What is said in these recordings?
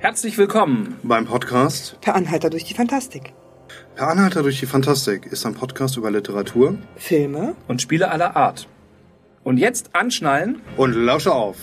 Herzlich willkommen beim Podcast Per Anhalter durch die Fantastik. Per Anhalter durch die Fantastik ist ein Podcast über Literatur Filme und Spiele aller Art. Und jetzt anschnallen und lausche auf.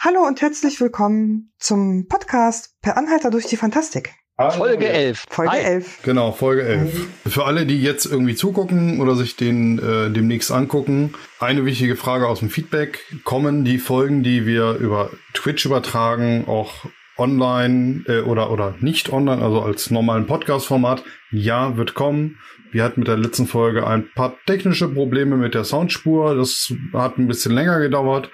Hallo und herzlich willkommen zum Podcast Per Anhalter durch die Fantastik. Folge 11. Folge Hi. 11. Genau, Folge 11. Für alle, die jetzt irgendwie zugucken oder sich den äh, demnächst angucken, eine wichtige Frage aus dem Feedback. Kommen die Folgen, die wir über Twitch übertragen, auch online äh, oder, oder nicht online, also als normalen Podcast-Format? Ja, wird kommen. Wir hatten mit der letzten Folge ein paar technische Probleme mit der Soundspur. Das hat ein bisschen länger gedauert.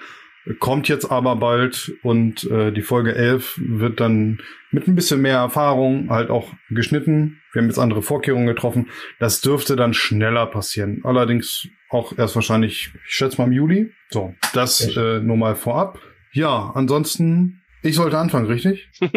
Kommt jetzt aber bald und äh, die Folge 11 wird dann mit ein bisschen mehr Erfahrung halt auch geschnitten. Wir haben jetzt andere Vorkehrungen getroffen. Das dürfte dann schneller passieren. Allerdings auch erst wahrscheinlich, ich schätze mal im Juli. So, das äh, nur mal vorab. Ja, ansonsten, ich sollte anfangen, richtig?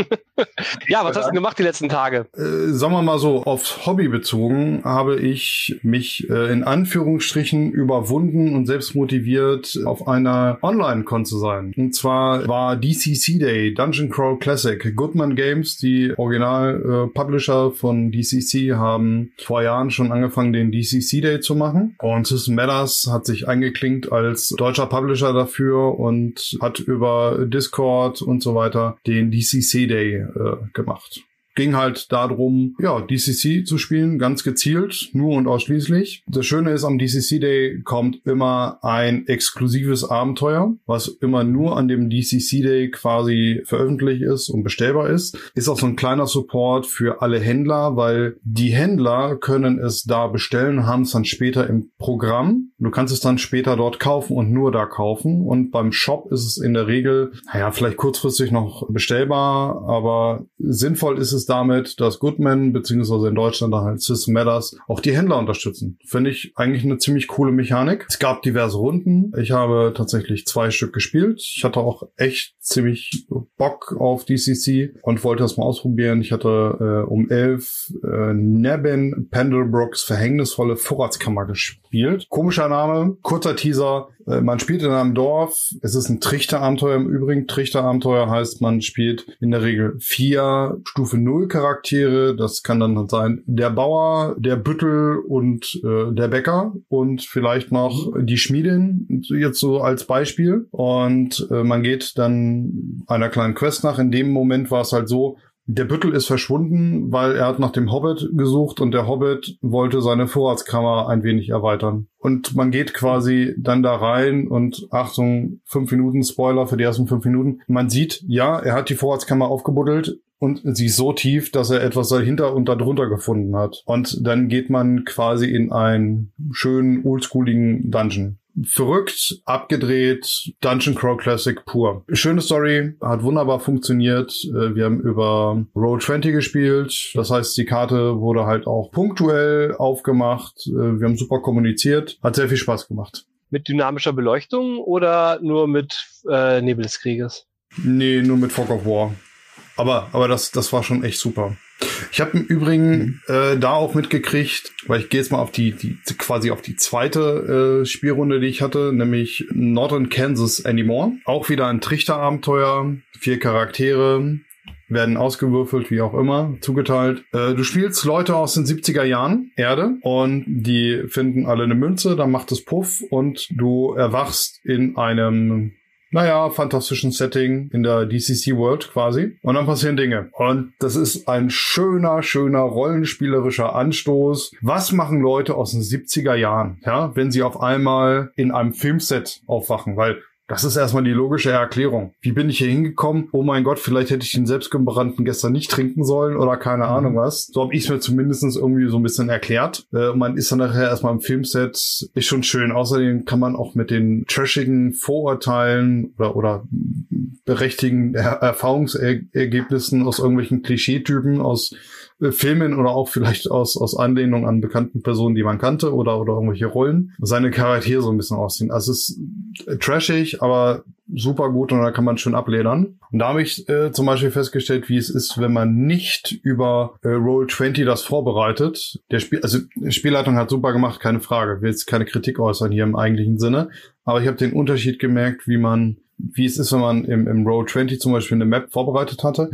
Ja, was hast du gemacht die letzten Tage? Äh, sagen wir mal so, aufs Hobby bezogen habe ich mich äh, in Anführungsstrichen überwunden und selbst motiviert, auf einer Online-Con zu sein. Und zwar war DCC Day, Dungeon Crawl Classic. Goodman Games, die Original-Publisher von DCC, haben vor Jahren schon angefangen, den DCC Day zu machen. Und System Matters hat sich eingeklinkt als deutscher Publisher dafür und hat über Discord und so weiter den DCC Day äh, gemacht. Ging halt darum, ja, DCC zu spielen, ganz gezielt, nur und ausschließlich. Das Schöne ist, am DCC Day kommt immer ein exklusives Abenteuer, was immer nur an dem DCC Day quasi veröffentlicht ist und bestellbar ist. Ist auch so ein kleiner Support für alle Händler, weil die Händler können es da bestellen, haben es dann später im Programm. Du kannst es dann später dort kaufen und nur da kaufen. Und beim Shop ist es in der Regel, naja, vielleicht kurzfristig noch bestellbar, aber sinnvoll ist es damit, dass Goodman beziehungsweise in Deutschland dann halt System Matters auch die Händler unterstützen. Finde ich eigentlich eine ziemlich coole Mechanik. Es gab diverse Runden. Ich habe tatsächlich zwei Stück gespielt. Ich hatte auch echt ziemlich Bock auf DCC und wollte das mal ausprobieren. Ich hatte äh, um elf äh, Nebin Pendlebrooks verhängnisvolle Vorratskammer gespielt. Komischer Name, kurzer Teaser. Äh, man spielt in einem Dorf. Es ist ein Trichterabenteuer im Übrigen. Trichterabenteuer heißt, man spielt in der Regel vier Stufe Null Charaktere. Das kann dann sein der Bauer, der Büttel und äh, der Bäcker und vielleicht noch die Schmiedin, jetzt so als Beispiel. Und äh, man geht dann einer kleinen Quest nach. In dem Moment war es halt so, der Büttel ist verschwunden, weil er hat nach dem Hobbit gesucht und der Hobbit wollte seine Vorratskammer ein wenig erweitern. Und man geht quasi dann da rein und Achtung, fünf Minuten Spoiler für die ersten fünf Minuten. Man sieht, ja, er hat die Vorratskammer aufgebuddelt und sie ist so tief, dass er etwas dahinter und darunter gefunden hat. Und dann geht man quasi in einen schönen oldschooligen Dungeon verrückt, abgedreht, Dungeon Crawl Classic pur. Schöne Story, hat wunderbar funktioniert. Äh, Wir haben über Roll 20 gespielt. Das heißt, die Karte wurde halt auch punktuell aufgemacht. Äh, Wir haben super kommuniziert. Hat sehr viel Spaß gemacht. Mit dynamischer Beleuchtung oder nur mit äh, Nebel des Krieges? Nee, nur mit Fog of War. Aber, aber das, das war schon echt super. Ich habe im Übrigen äh, da auch mitgekriegt, weil ich gehe jetzt mal auf die, die quasi auf die zweite äh, Spielrunde, die ich hatte, nämlich Northern Kansas Anymore. Auch wieder ein Trichterabenteuer, vier Charaktere, werden ausgewürfelt, wie auch immer, zugeteilt. Äh, du spielst Leute aus den 70er Jahren, Erde, und die finden alle eine Münze, dann macht es Puff und du erwachst in einem naja, fantastischen Setting in der DCC World quasi. Und dann passieren Dinge. Und das ist ein schöner, schöner rollenspielerischer Anstoß. Was machen Leute aus den 70er Jahren, ja, wenn sie auf einmal in einem Filmset aufwachen? Weil das ist erstmal die logische Erklärung. Wie bin ich hier hingekommen? Oh mein Gott, vielleicht hätte ich den selbstgebrannten gestern nicht trinken sollen oder keine Mhm. Ahnung was. So habe ich es mir zumindest irgendwie so ein bisschen erklärt. Äh, man ist dann nachher erstmal im Filmset. Ist schon schön. Außerdem kann man auch mit den trashigen Vorurteilen oder, oder berechtigten er Erfahrungsergebnissen aus irgendwelchen Klischeetypen, aus Filmen oder auch vielleicht aus, aus Anlehnung an bekannten Personen, die man kannte oder, oder irgendwelche Rollen, seine Charaktere so ein bisschen aussehen. Also es ist trashig, aber super gut und da kann man schön abledern. Und da habe ich äh, zum Beispiel festgestellt, wie es ist, wenn man nicht über äh, Roll20 das vorbereitet. Der Spiel, also Spielleitung hat super gemacht, keine Frage. Will jetzt keine Kritik äußern hier im eigentlichen Sinne. Aber ich habe den Unterschied gemerkt, wie man, wie es ist, wenn man im, im Roll20 zum Beispiel eine Map vorbereitet hatte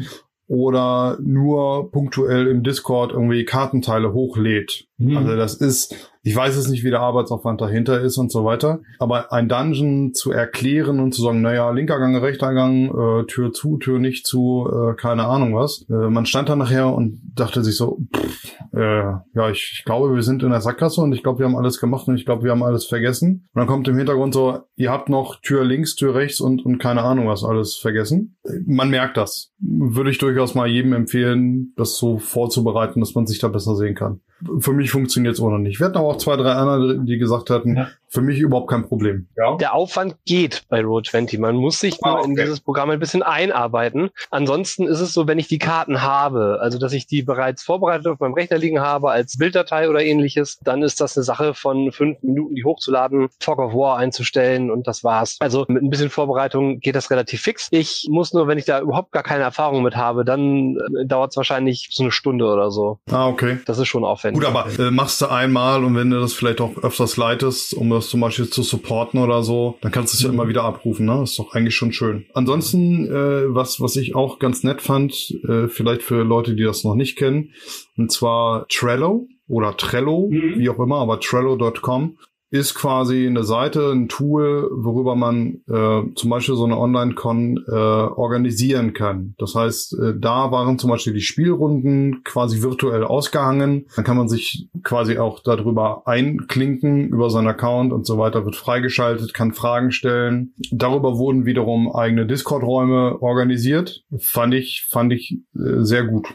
oder nur punktuell im Discord irgendwie Kartenteile hochlädt. Mhm. Also das ist, ich weiß es nicht, wie der Arbeitsaufwand dahinter ist und so weiter. Aber ein Dungeon zu erklären und zu sagen, naja, linker Gang, rechter Gang, äh, Tür zu, Tür nicht zu, äh, keine Ahnung was. Äh, man stand da nachher und dachte sich so, pff, äh, ja, ich, ich glaube, wir sind in der Sackgasse und ich glaube, wir haben alles gemacht und ich glaube, wir haben alles vergessen. Und dann kommt im Hintergrund so, ihr habt noch Tür links, Tür rechts und, und keine Ahnung was alles vergessen. Man merkt das. Würde ich durchaus mal jedem empfehlen, das so vorzubereiten, dass man sich da besser sehen kann. Für mich funktioniert es auch noch nicht. Wir hatten aber auch zwei, drei andere, die gesagt hatten, ja. Für mich überhaupt kein Problem. Ja. Der Aufwand geht bei Roll20. Man muss sich ah, nur okay. in dieses Programm ein bisschen einarbeiten. Ansonsten ist es so, wenn ich die Karten habe, also dass ich die bereits vorbereitet auf meinem Rechner liegen habe als Bilddatei oder ähnliches, dann ist das eine Sache von fünf Minuten, die hochzuladen, Fog of War einzustellen und das war's. Also mit ein bisschen Vorbereitung geht das relativ fix. Ich muss nur, wenn ich da überhaupt gar keine Erfahrung mit habe, dann äh, dauert es wahrscheinlich so eine Stunde oder so. Ah, okay. Das ist schon aufwendig aufwendig. Gut, aber äh, machst du einmal und wenn du das vielleicht auch öfters leitest, um das zum Beispiel zu supporten oder so, dann kannst du es ja immer wieder abrufen, ne? ist doch eigentlich schon schön. Ansonsten, äh, was, was ich auch ganz nett fand, äh, vielleicht für Leute, die das noch nicht kennen, und zwar Trello oder Trello, mhm. wie auch immer, aber Trello.com ist quasi eine Seite, ein Tool, worüber man äh, zum Beispiel so eine Online-Con äh, organisieren kann. Das heißt, äh, da waren zum Beispiel die Spielrunden quasi virtuell ausgehangen. Dann kann man sich quasi auch darüber einklinken über seinen Account und so weiter, wird freigeschaltet, kann Fragen stellen. Darüber wurden wiederum eigene Discord-Räume organisiert. Fand ich, fand ich äh, sehr gut.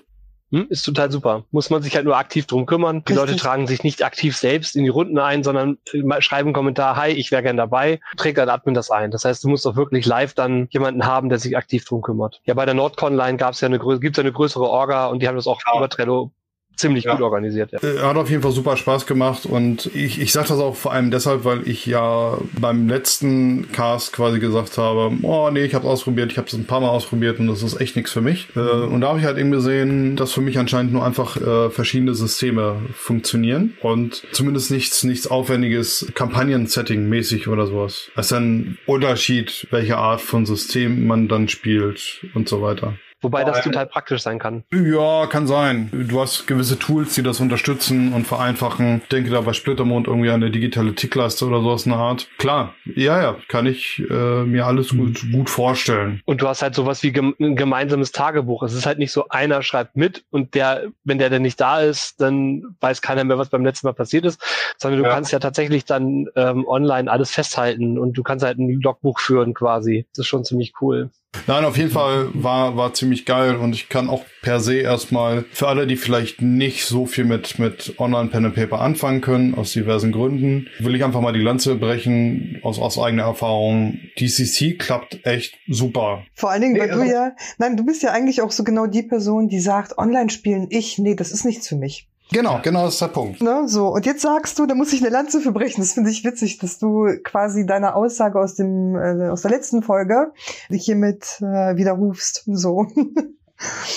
Hm, ist total super. Muss man sich halt nur aktiv drum kümmern. Die Richtig. Leute tragen sich nicht aktiv selbst in die Runden ein, sondern schreiben einen Kommentar, hi, ich wäre gern dabei, trägt ein Admin das ein. Das heißt, du musst auch wirklich live dann jemanden haben, der sich aktiv drum kümmert. Ja, bei der Nordconline gab es ja eine, gibt's ja eine größere Orga und die haben das auch ja. über Trello ziemlich ja. gut organisiert. Ja. Äh, hat auf jeden Fall super Spaß gemacht und ich, ich sage das auch vor allem deshalb, weil ich ja beim letzten Cast quasi gesagt habe, oh nee, ich habe ausprobiert, ich habe es ein paar Mal ausprobiert und das ist echt nichts für mich. Mhm. und da habe ich halt eben gesehen, dass für mich anscheinend nur einfach äh, verschiedene Systeme funktionieren und zumindest nichts, nichts aufwendiges Kampagnen-Setting mäßig oder sowas. Es ist ein Unterschied, welche Art von System man dann spielt und so weiter. Wobei das total praktisch sein kann. Ja, kann sein. Du hast gewisse Tools, die das unterstützen und vereinfachen. Ich denke da bei Splittermond irgendwie an eine digitale Tickleiste oder sowas in der Art. Klar, ja, ja, kann ich äh, mir alles gut, mhm. gut vorstellen. Und du hast halt sowas wie gem ein gemeinsames Tagebuch. Es ist halt nicht so, einer schreibt mit und der, wenn der denn nicht da ist, dann weiß keiner mehr, was beim letzten Mal passiert ist, sondern du ja. kannst ja tatsächlich dann ähm, online alles festhalten und du kannst halt ein Logbuch führen quasi. Das ist schon ziemlich cool. Nein, auf jeden Fall war, war ziemlich geil und ich kann auch per se erstmal für alle, die vielleicht nicht so viel mit, mit Online Pen and Paper anfangen können, aus diversen Gründen, will ich einfach mal die Lanze brechen aus, aus eigener Erfahrung. DCC klappt echt super. Vor allen Dingen, weil du ja, nein, du bist ja eigentlich auch so genau die Person, die sagt, online spielen ich, nee, das ist nichts für mich. Genau, genau das ist der Punkt. Ne, so, und jetzt sagst du, da muss ich eine Lanze für brechen. Das finde ich witzig, dass du quasi deine Aussage aus dem äh, aus der letzten Folge hiermit äh, widerrufst. So.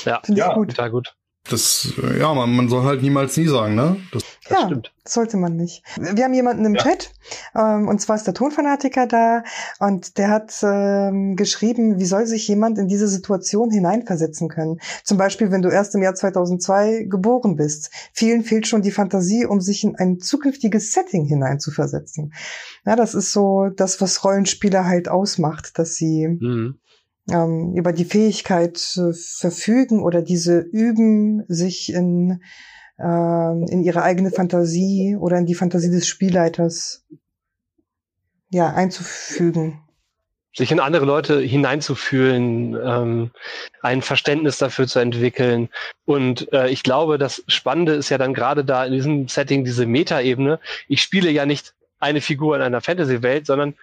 Ja, finde ich ja, gut. Total gut. Das, ja, man, man soll halt niemals nie sagen, ne? Das, das ja, stimmt. sollte man nicht. Wir haben jemanden im ja. Chat, ähm, und zwar ist der Tonfanatiker da, und der hat ähm, geschrieben, wie soll sich jemand in diese Situation hineinversetzen können? Zum Beispiel, wenn du erst im Jahr 2002 geboren bist. Vielen fehlt schon die Fantasie, um sich in ein zukünftiges Setting hineinzuversetzen. Ja, das ist so das, was Rollenspieler halt ausmacht, dass sie mhm ähm, über die Fähigkeit äh, verfügen oder diese üben, sich in, äh, in ihre eigene Fantasie oder in die Fantasie des Spielleiters ja, einzufügen sich in andere Leute hineinzufühlen, ähm, ein Verständnis dafür zu entwickeln. Und äh, ich glaube, das Spannende ist ja dann gerade da in diesem Setting diese Metaebene. Ich spiele ja nicht eine Figur in einer Fantasy-Welt, sondern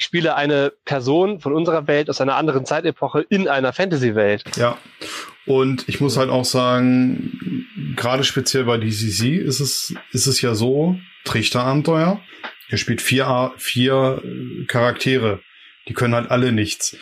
ich spiele eine Person von unserer Welt aus einer anderen Zeitepoche in einer Fantasy-Welt. Ja. Und ich muss halt auch sagen, gerade speziell bei DCC ist es, ist es ja so, Trichterabenteuer, ihr spielt vier, vier Charaktere. Die können halt alle nichts.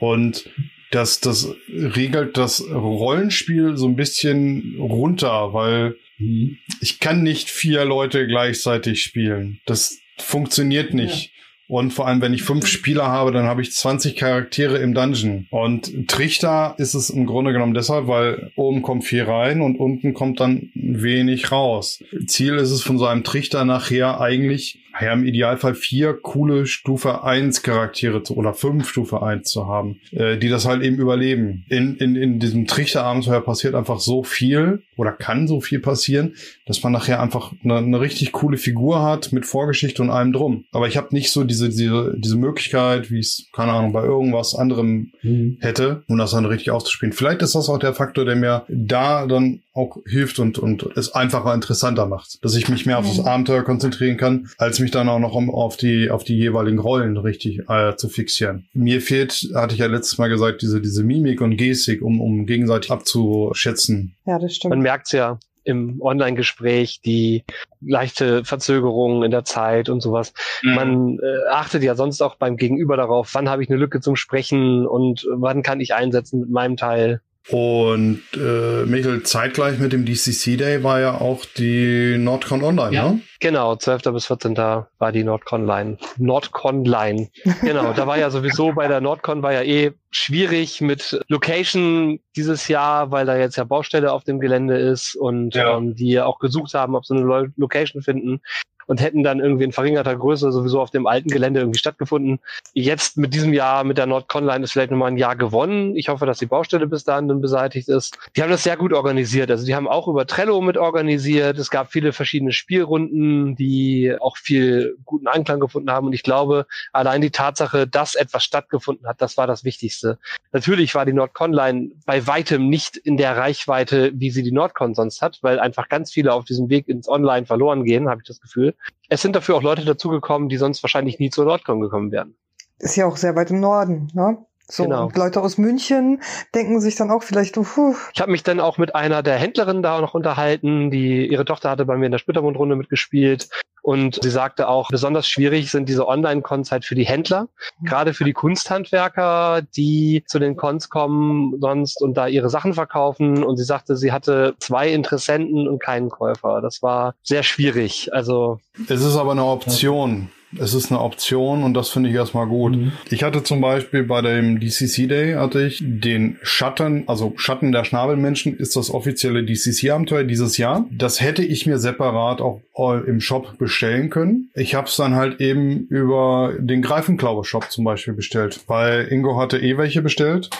Und das, das regelt das Rollenspiel so ein bisschen runter, weil mhm. ich kann nicht vier Leute gleichzeitig spielen. Das funktioniert nicht. Ja. Und vor allem, wenn ich fünf Spieler habe, dann habe ich 20 Charaktere im Dungeon. Und Trichter ist es im Grunde genommen deshalb, weil oben kommt viel rein und unten kommt dann wenig raus. Ziel ist es von so einem Trichter nachher eigentlich ja, im Idealfall vier coole Stufe 1 Charaktere zu, oder fünf Stufe 1 zu haben, äh, die das halt eben überleben. In, in, in diesem Trichterabenteuer passiert einfach so viel oder kann so viel passieren, dass man nachher einfach eine, eine richtig coole Figur hat mit Vorgeschichte und allem drum. Aber ich habe nicht so diese, diese, diese Möglichkeit, wie es, keine Ahnung, bei irgendwas anderem mhm. hätte, um das dann richtig auszuspielen. Vielleicht ist das auch der Faktor, der mir da dann auch hilft und, und es einfacher interessanter macht. Dass ich mich mehr auf das. Abenteuer konzentrieren kann, als mich dann auch noch um auf die, auf die jeweiligen Rollen richtig äh, zu fixieren. Mir fehlt, hatte ich ja letztes Mal gesagt, diese, diese Mimik und Gestik, um, um gegenseitig abzuschätzen. Ja, das stimmt. Man merkt's ja im Online-Gespräch, die leichte Verzögerungen in der Zeit und sowas. Mhm. Man äh, achtet ja sonst auch beim Gegenüber darauf, wann habe ich eine Lücke zum Sprechen und wann kann ich einsetzen mit meinem Teil. Und äh, Michael, zeitgleich mit dem DCC Day war ja auch die Nordcon Online, ja, ne? Genau, 12. bis 14. war die Nordcon Line. Nordcon Line. Genau, da war ja sowieso bei der Nordcon war ja eh schwierig mit Location dieses Jahr, weil da jetzt ja Baustelle auf dem Gelände ist und ja. ähm, die auch gesucht haben, ob sie eine Location finden und hätten dann irgendwie in verringerter Größe sowieso auf dem alten Gelände irgendwie stattgefunden. Jetzt mit diesem Jahr mit der Nordconline ist vielleicht nochmal ein Jahr gewonnen. Ich hoffe, dass die Baustelle bis dahin dann beseitigt ist. Die haben das sehr gut organisiert. Also die haben auch über Trello mit organisiert. Es gab viele verschiedene Spielrunden, die auch viel guten Anklang gefunden haben. Und ich glaube, allein die Tatsache, dass etwas stattgefunden hat, das war das Wichtigste. Natürlich war die Nordconline bei weitem nicht in der Reichweite, wie sie die Nordcon sonst hat, weil einfach ganz viele auf diesem Weg ins Online verloren gehen, habe ich das Gefühl. Es sind dafür auch Leute dazugekommen, die sonst wahrscheinlich nie zur Nordcon gekommen wären. Ist ja auch sehr weit im Norden, ne? So, genau. und Leute aus München denken sich dann auch vielleicht, puh. Ich habe mich dann auch mit einer der Händlerinnen da noch unterhalten, die ihre Tochter hatte bei mir in der Splittermund-Runde mitgespielt. Und sie sagte auch, besonders schwierig sind diese Online-Cons halt für die Händler, mhm. gerade für die Kunsthandwerker, die zu den Cons kommen sonst und da ihre Sachen verkaufen. Und sie sagte, sie hatte zwei Interessenten und keinen Käufer. Das war sehr schwierig. Also. Es ist aber eine Option. Es ist eine Option und das finde ich erstmal gut. Mhm. Ich hatte zum Beispiel bei dem DCC Day hatte ich den Schatten, also Schatten der Schnabelmenschen ist das offizielle DCC-Abenteuer dieses Jahr. Das hätte ich mir separat auch im Shop bestellen können. Ich habe es dann halt eben über den Greifenklaue-Shop zum Beispiel bestellt, weil Ingo hatte eh welche bestellt.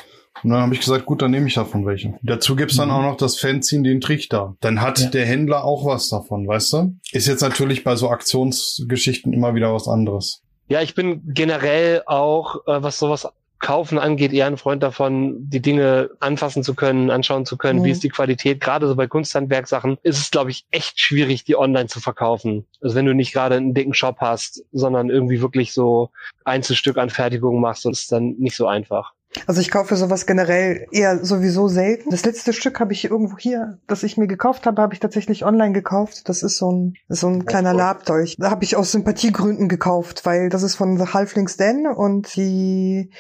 Und dann habe ich gesagt, gut, dann nehme ich davon welche. Dazu gibt's dann mhm. auch noch das Fanzine, den Trichter. Dann hat ja. der Händler auch was davon, weißt du? Ist jetzt natürlich bei so Aktionsgeschichten immer wieder was anderes. Ja, ich bin generell auch, äh, was sowas Kaufen angeht, eher ein Freund davon, die Dinge anfassen zu können, anschauen zu können, mhm. wie ist die Qualität. Gerade so bei Kunsthandwerksachen ist es, glaube ich, echt schwierig, die online zu verkaufen. Also wenn du nicht gerade einen dicken Shop hast, sondern irgendwie wirklich so Einzelstückanfertigungen machst, das ist dann nicht so einfach. Also ich kaufe sowas generell eher sowieso selten. Das letzte Stück habe ich irgendwo hier, das ich mir gekauft habe, habe ich tatsächlich online gekauft. Das ist so ein, so ein kleiner Labdolch. Da habe ich aus Sympathiegründen gekauft, weil das ist von The Halflings Den und die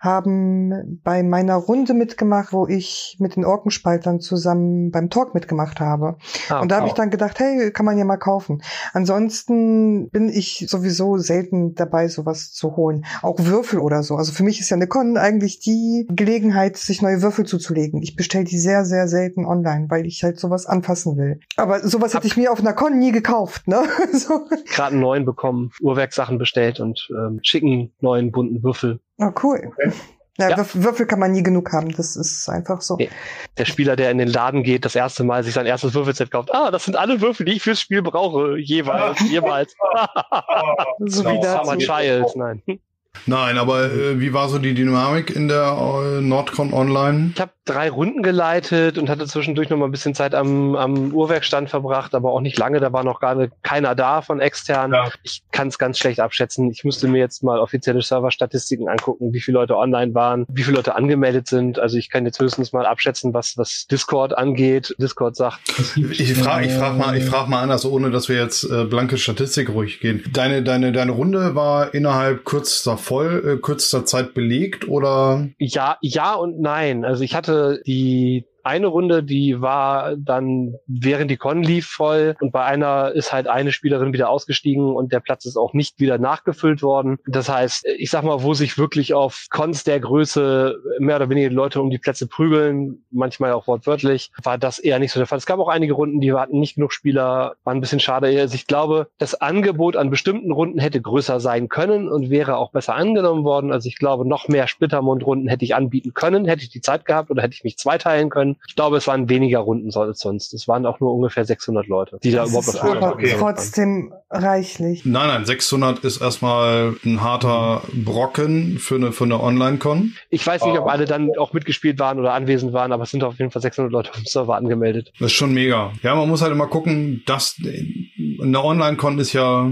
haben bei meiner Runde mitgemacht, wo ich mit den Orkenspaltern zusammen beim Talk mitgemacht habe. Ah, und da habe ich dann gedacht, hey, kann man ja mal kaufen. Ansonsten bin ich sowieso selten dabei, sowas zu holen. Auch Würfel oder so. Also für mich ist ja eine Con eigentlich die Gelegenheit, sich neue Würfel zuzulegen. Ich bestelle die sehr, sehr selten online, weil ich halt sowas anfassen will. Aber sowas hätte ich mir auf einer Con nie gekauft, ne? so. Gerade einen neuen bekommen, Uhrwerksachen bestellt und ähm, schicken neuen bunten Würfel. Oh, cool. Okay. Ja, ja. Würfel kann man nie genug haben, das ist einfach so. Der Spieler, der in den Laden geht, das erste Mal sich sein erstes Würfelset kauft, ah, das sind alle Würfel, die ich fürs Spiel brauche, jeweils, jeweils. so wie Summer Child, nein. Nein, aber äh, wie war so die Dynamik in der äh, Nordcon Online? Ich habe drei Runden geleitet und hatte zwischendurch noch mal ein bisschen Zeit am, am Uhrwerkstand verbracht, aber auch nicht lange. Da war noch gar nicht, keiner da von extern. Ja. Ich kann es ganz schlecht abschätzen. Ich müsste mir jetzt mal offizielle Serverstatistiken angucken, wie viele Leute online waren, wie viele Leute angemeldet sind. Also ich kann jetzt höchstens mal abschätzen, was, was Discord angeht. Discord sagt. Ich frage ich frag mal, ich frag mal anders, ohne dass wir jetzt äh, blanke Statistik ruhig gehen. Deine, deine, deine Runde war innerhalb kürzester voll äh, kürzester Zeit belegt oder? Ja, ja und nein. Also ich hatte die eine Runde, die war dann während die Con lief voll und bei einer ist halt eine Spielerin wieder ausgestiegen und der Platz ist auch nicht wieder nachgefüllt worden. Das heißt, ich sag mal, wo sich wirklich auf Cons der Größe mehr oder weniger Leute um die Plätze prügeln, manchmal auch wortwörtlich, war das eher nicht so der Fall. Es gab auch einige Runden, die hatten nicht genug Spieler, war ein bisschen schade. Also ich glaube, das Angebot an bestimmten Runden hätte größer sein können und wäre auch besser angenommen worden. Also ich glaube, noch mehr Splittermund-Runden hätte ich anbieten können, hätte ich die Zeit gehabt oder hätte ich mich zweiteilen können. Ich glaube, es waren weniger Runden als sonst. Es waren auch nur ungefähr 600 Leute, die da Das überhaupt ist noch aber okay. trotzdem reichlich. Nein, nein, 600 ist erstmal ein harter Brocken für eine, für eine Online-Con. Ich weiß nicht, ob alle dann auch mitgespielt waren oder anwesend waren, aber es sind auf jeden Fall 600 Leute auf dem Server angemeldet. Das ist schon mega. Ja, man muss halt immer gucken, dass eine Online-Con ist ja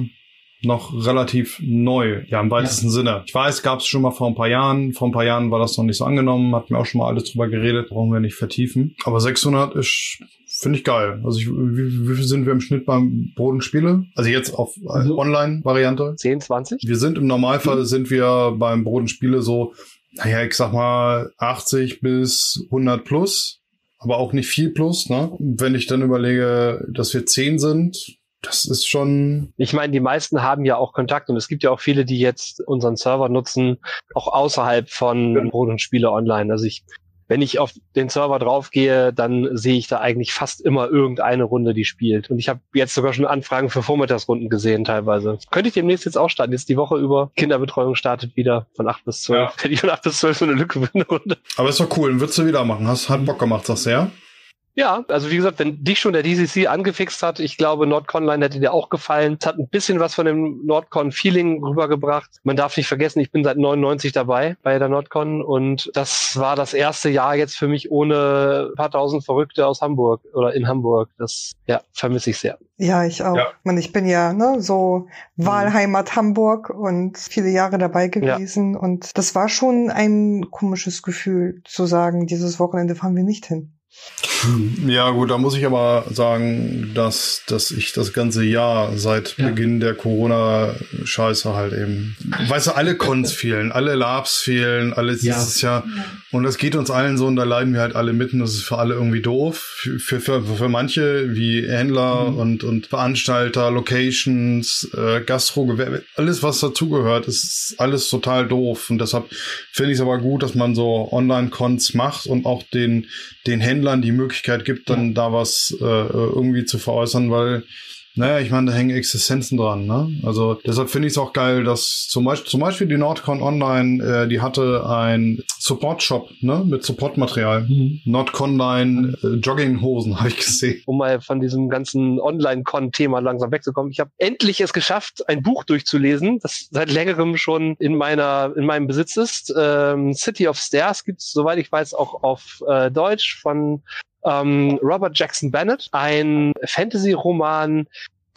noch relativ neu, ja im weitesten ja. Sinne. Ich weiß, gab es schon mal vor ein paar Jahren. Vor ein paar Jahren war das noch nicht so angenommen, hatten wir auch schon mal alles drüber geredet, brauchen wir nicht vertiefen. Aber 600 ist finde ich geil. Also ich, wie, wie viel sind wir im Schnitt beim Bodenspiele? Also jetzt auf also, Online-Variante? 10, 20? Wir sind im Normalfall mhm. sind wir beim Bodenspiele so, naja, ich sag mal 80 bis 100 plus, aber auch nicht viel plus. Ne? Wenn ich dann überlege, dass wir 10 sind, das ist schon. Ich meine, die meisten haben ja auch Kontakt und es gibt ja auch viele, die jetzt unseren Server nutzen, auch außerhalb von ja. Brot und Spiele online. Also ich, wenn ich auf den Server draufgehe, dann sehe ich da eigentlich fast immer irgendeine Runde, die spielt. Und ich habe jetzt sogar schon Anfragen für Vormittagsrunden gesehen teilweise. Könnte ich demnächst jetzt auch starten. Jetzt die Woche über. Kinderbetreuung startet wieder von 8 bis 12. Ja. Hätte ich von 8 bis 12 so eine Lücke für eine Runde. Aber ist doch cool. Würdest du wieder machen. Hast, hat Bock gemacht, sagst du ja? Ja, also wie gesagt, wenn dich schon der DCC angefixt hat, ich glaube, NordConline hätte dir auch gefallen. Es hat ein bisschen was von dem NordCon-Feeling rübergebracht. Man darf nicht vergessen, ich bin seit 99 dabei bei der NordCon und das war das erste Jahr jetzt für mich ohne ein paar tausend Verrückte aus Hamburg oder in Hamburg. Das ja, vermisse ich sehr. Ja, ich auch. Ja. Man, ich bin ja ne, so Wahlheimat Hamburg und viele Jahre dabei gewesen ja. und das war schon ein komisches Gefühl zu sagen, dieses Wochenende fahren wir nicht hin. Ja, gut, da muss ich aber sagen, dass, dass ich das ganze Jahr seit ja. Beginn der Corona-Scheiße halt eben. Weißt du, alle Cons fehlen, alle Labs fehlen, alles ja. ist ja. Und das geht uns allen so und da leiden wir halt alle mitten. Das ist für alle irgendwie doof. Für, für, für manche wie Händler mhm. und, und Veranstalter, Locations, äh, Gastrogewerbe, alles was dazugehört, ist alles total doof. Und deshalb finde ich es aber gut, dass man so Online-Cons macht und auch den, den Händlern die Möglichkeit gibt, dann ja. da was äh, irgendwie zu veräußern, weil naja, ich meine, da hängen Existenzen dran. Ne? Also deshalb finde ich es auch geil, dass zum Beispiel, zum Beispiel die Nordcon Online, äh, die hatte ein Support-Shop ne? mit Supportmaterial. Mhm. Nordconline äh, Jogginghosen habe ich gesehen. Um mal von diesem ganzen Online-Con-Thema langsam wegzukommen. Ich habe endlich es geschafft, ein Buch durchzulesen, das seit längerem schon in meiner in meinem Besitz ist. Ähm, City of Stairs gibt es, soweit ich weiß, auch auf äh, Deutsch von ähm, Robert Jackson Bennett, ein Fantasy-Roman,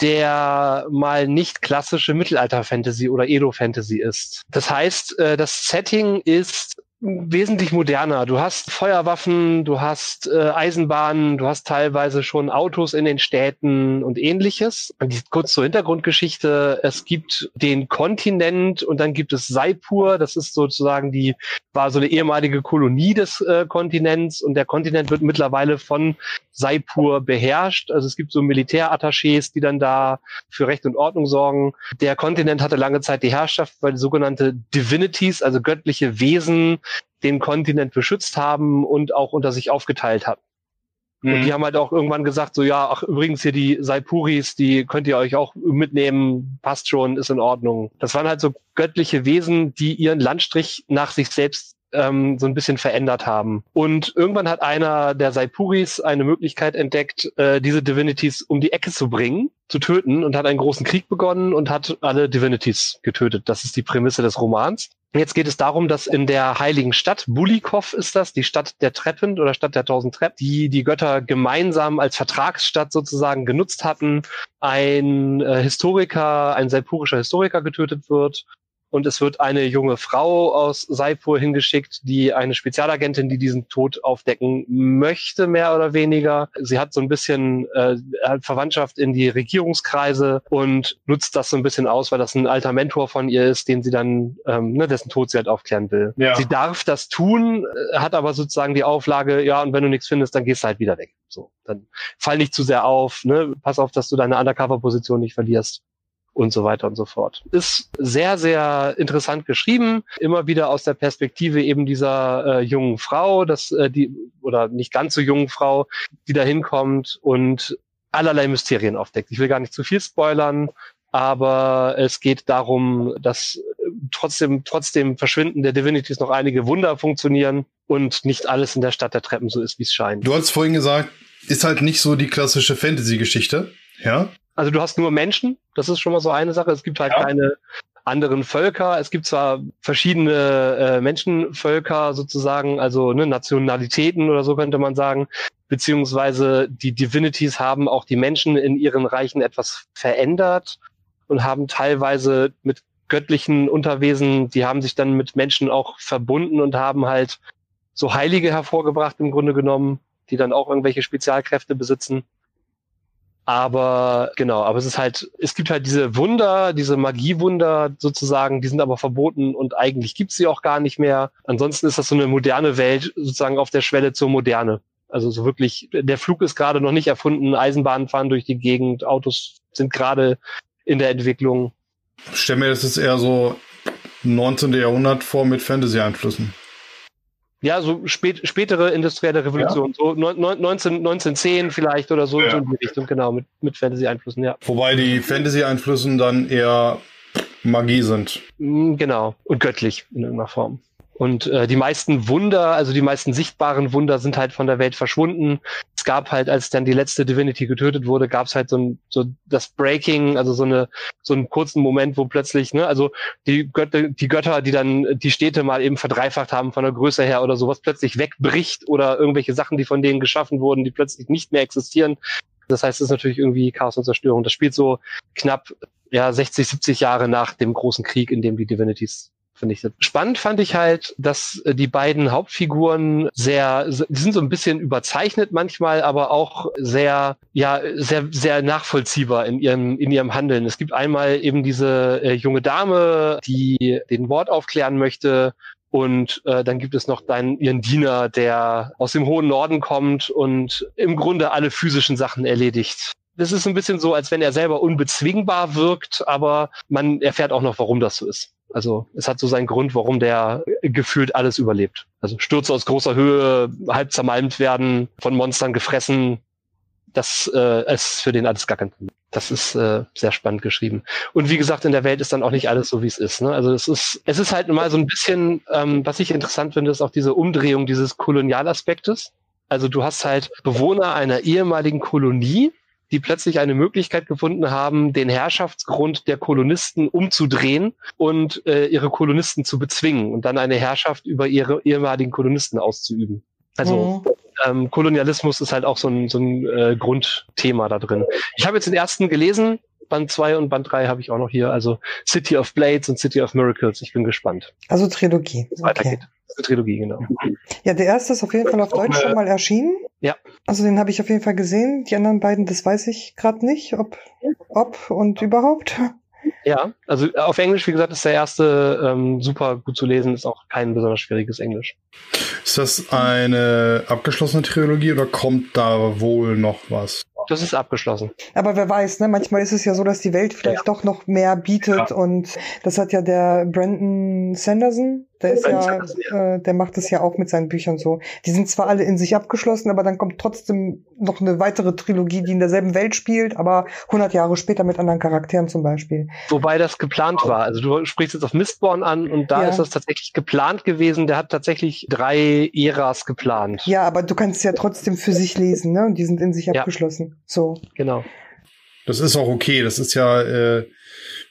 der mal nicht klassische Mittelalter-Fantasy oder Edo-Fantasy ist. Das heißt, äh, das Setting ist wesentlich moderner. Du hast Feuerwaffen, du hast äh, Eisenbahnen, du hast teilweise schon Autos in den Städten und ähnliches. Und kurz zur Hintergrundgeschichte. Es gibt den Kontinent und dann gibt es Saipur. Das ist sozusagen die, war so eine ehemalige Kolonie des äh, Kontinents und der Kontinent wird mittlerweile von Saipur beherrscht. Also es gibt so Militärattachés, die dann da für Recht und Ordnung sorgen. Der Kontinent hatte lange Zeit die Herrschaft, weil sogenannte Divinities, also göttliche Wesen, den Kontinent beschützt haben und auch unter sich aufgeteilt hatten. Mhm. Und die haben halt auch irgendwann gesagt, so ja, ach übrigens hier die Saipuris, die könnt ihr euch auch mitnehmen, passt schon, ist in Ordnung. Das waren halt so göttliche Wesen, die ihren Landstrich nach sich selbst ähm, so ein bisschen verändert haben. Und irgendwann hat einer der Saipuris eine Möglichkeit entdeckt, äh, diese Divinities um die Ecke zu bringen, zu töten und hat einen großen Krieg begonnen und hat alle Divinities getötet. Das ist die Prämisse des Romans. Jetzt geht es darum, dass in der heiligen Stadt, Bulikov ist das, die Stadt der Treppen oder Stadt der tausend Treppen, die die Götter gemeinsam als Vertragsstadt sozusagen genutzt hatten, ein äh, Historiker, ein saipurischer Historiker getötet wird und es wird eine junge Frau aus Saipur hingeschickt, die eine Spezialagentin, die diesen Tod aufdecken möchte, mehr oder weniger. Sie hat so ein bisschen äh, Verwandtschaft in die Regierungskreise und nutzt das so ein bisschen aus, weil das ein alter Mentor von ihr ist, den sie dann, ähm, ne, dessen Tod sie halt aufklären will. Ja. Sie darf das tun, äh, hat aber sozusagen die Auflage, ja, und wenn du nichts findest, dann gehst du halt wieder weg. So, dann fall nicht zu sehr auf, ne? Pass auf, dass du deine Undercover-Position nicht verlierst und so weiter und so fort. Ist sehr, sehr interessant geschrieben, immer wieder aus der Perspektive eben dieser äh, jungen Frau, dass äh, die oder nicht ganz so jungen Frau, die da hinkommt und allerlei Mysterien aufdeckt. Ich will gar nicht zu viel spoilern, aber es geht darum, dass äh, trotzdem, trotzdem Verschwinden der Divinities noch einige Wunder funktionieren und nicht alles in der Stadt der Treppen so ist, wie es scheint. Du hast vorhin gesagt, ist halt nicht so die klassische Fantasy-Geschichte, ja? Also du hast nur Menschen, das ist schon mal so eine Sache. Es gibt halt ja. keine anderen Völker. Es gibt zwar verschiedene äh, Menschenvölker sozusagen, also ne, Nationalitäten oder so könnte man sagen, beziehungsweise die Divinities haben auch die Menschen in ihren Reichen etwas verändert und haben teilweise mit göttlichen Unterwesen, die haben sich dann mit Menschen auch verbunden und haben halt so Heilige hervorgebracht im Grunde genommen, die dann auch irgendwelche Spezialkräfte besitzen. Aber genau, aber es ist halt, es gibt halt diese Wunder, diese Magiewunder sozusagen, die sind aber verboten und eigentlich gibt's sie auch gar nicht mehr. Ansonsten ist das so eine moderne Welt sozusagen auf der Schwelle zur Moderne. Also so wirklich, der Flug ist gerade noch nicht erfunden, Eisenbahnen fahren durch die Gegend, Autos sind gerade in der Entwicklung. Ich stell mir das jetzt eher so 19. Jahrhundert vor mit Fantasy-Einflüssen. Ja, so spät, spätere industrielle Revolution, ja. so 19, 1910 vielleicht oder so, ja. so in die Richtung, genau, mit, mit Fantasy-Einflüssen, ja. Wobei die Fantasy-Einflüssen dann eher Magie sind. Mm, genau, und göttlich in irgendeiner Form. Und äh, die meisten Wunder, also die meisten sichtbaren Wunder sind halt von der Welt verschwunden. Es gab halt, als dann die letzte Divinity getötet wurde, gab es halt so ein so das Breaking, also so eine so einen kurzen Moment, wo plötzlich, ne, also die Götter, die Götter, die dann die Städte mal eben verdreifacht haben von der Größe her oder sowas, plötzlich wegbricht oder irgendwelche Sachen, die von denen geschaffen wurden, die plötzlich nicht mehr existieren. Das heißt, es ist natürlich irgendwie Chaos und Zerstörung. Das spielt so knapp ja 60, 70 Jahre nach dem großen Krieg, in dem die Divinities finde. Spannend fand ich halt, dass äh, die beiden Hauptfiguren sehr, die sind so ein bisschen überzeichnet manchmal, aber auch sehr, ja, sehr, sehr nachvollziehbar in ihrem, in ihrem Handeln. Es gibt einmal eben diese äh, junge Dame, die den Wort aufklären möchte und äh, dann gibt es noch deinen, ihren Diener, der aus dem hohen Norden kommt und im Grunde alle physischen Sachen erledigt. Das ist ein bisschen so, als wenn er selber unbezwingbar wirkt, aber man erfährt auch noch, warum das so ist. Also es hat so seinen Grund, warum der gefühlt alles überlebt. Also Stürze aus großer Höhe, halb zermalmt werden, von Monstern gefressen, das äh, ist für den alles gar kein Problem. Das ist äh, sehr spannend geschrieben. Und wie gesagt, in der Welt ist dann auch nicht alles so, wie es ist. Ne? Also es ist, es ist halt mal so ein bisschen, ähm, was ich interessant finde, ist auch diese Umdrehung dieses Kolonialaspektes. Also du hast halt Bewohner einer ehemaligen Kolonie, die plötzlich eine Möglichkeit gefunden haben, den Herrschaftsgrund der Kolonisten umzudrehen und äh, ihre Kolonisten zu bezwingen und dann eine Herrschaft über ihre ehemaligen Kolonisten auszuüben. Also mhm. ähm, Kolonialismus ist halt auch so ein, so ein äh, Grundthema da drin. Ich habe jetzt den ersten gelesen, Band 2 und Band 3 habe ich auch noch hier. Also City of Blades und City of Miracles. Ich bin gespannt. Also Trilogie. Okay. Weitergeht. Trilogie, genau. Ja, der erste ist auf jeden Fall auf Deutsch schon mal erschienen. Ja. Also den habe ich auf jeden Fall gesehen. Die anderen beiden, das weiß ich gerade nicht, ob, ob und überhaupt. Ja, also auf Englisch, wie gesagt, ist der erste ähm, super gut zu lesen, ist auch kein besonders schwieriges Englisch. Ist das eine abgeschlossene Trilogie oder kommt da wohl noch was? Das ist abgeschlossen. Aber wer weiß, ne? Manchmal ist es ja so, dass die Welt vielleicht ja. doch noch mehr bietet ja. und das hat ja der Brandon Sanderson, der ist ja, äh, der macht das ja auch mit seinen Büchern so. Die sind zwar alle in sich abgeschlossen, aber dann kommt trotzdem noch eine weitere Trilogie, die in derselben Welt spielt, aber 100 Jahre später mit anderen Charakteren zum Beispiel. Wobei das geplant war. Also du sprichst jetzt auf Mistborn an und da ja. ist das tatsächlich geplant gewesen. Der hat tatsächlich drei Eras geplant. Ja, aber du kannst es ja trotzdem für sich lesen, ne? Und die sind in sich abgeschlossen. So. Genau. Das ist auch okay. Das ist ja, äh,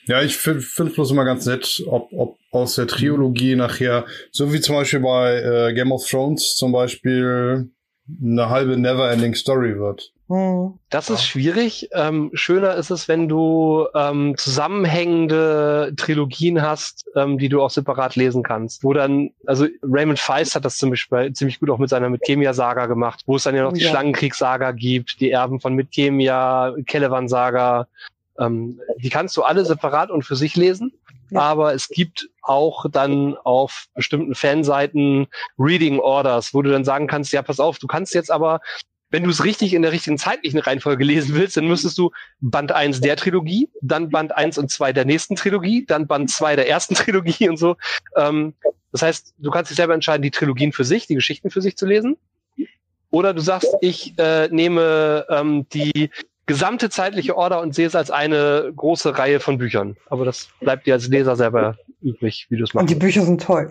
ja, ich finde find bloß immer ganz nett, ob, ob aus der Triologie nachher, so wie zum Beispiel bei äh, Game of Thrones zum Beispiel eine halbe Neverending Story wird. Mhm. Das ist schwierig. Ähm, schöner ist es, wenn du ähm, zusammenhängende Trilogien hast, ähm, die du auch separat lesen kannst. Wo dann, also Raymond Feist hat das zum Beispiel ziemlich gut auch mit seiner Mitkemia-Saga gemacht, wo es dann ja noch die ja. Schlangenkriegssaga gibt, die Erben von Mitkemia, Celeban-Saga. Ähm, die kannst du alle separat und für sich lesen. Ja. Aber es gibt auch dann auf bestimmten Fanseiten Reading Orders, wo du dann sagen kannst, ja, pass auf, du kannst jetzt aber wenn du es richtig in der richtigen zeitlichen Reihenfolge lesen willst, dann müsstest du Band 1 der Trilogie, dann Band 1 und 2 der nächsten Trilogie, dann Band 2 der ersten Trilogie und so. Ähm, das heißt, du kannst dich selber entscheiden, die Trilogien für sich, die Geschichten für sich zu lesen. Oder du sagst, ich äh, nehme ähm, die gesamte zeitliche Order und sehe es als eine große Reihe von Büchern. Aber das bleibt dir als Leser selber übrig, wie du es machst. Und die Bücher sind toll.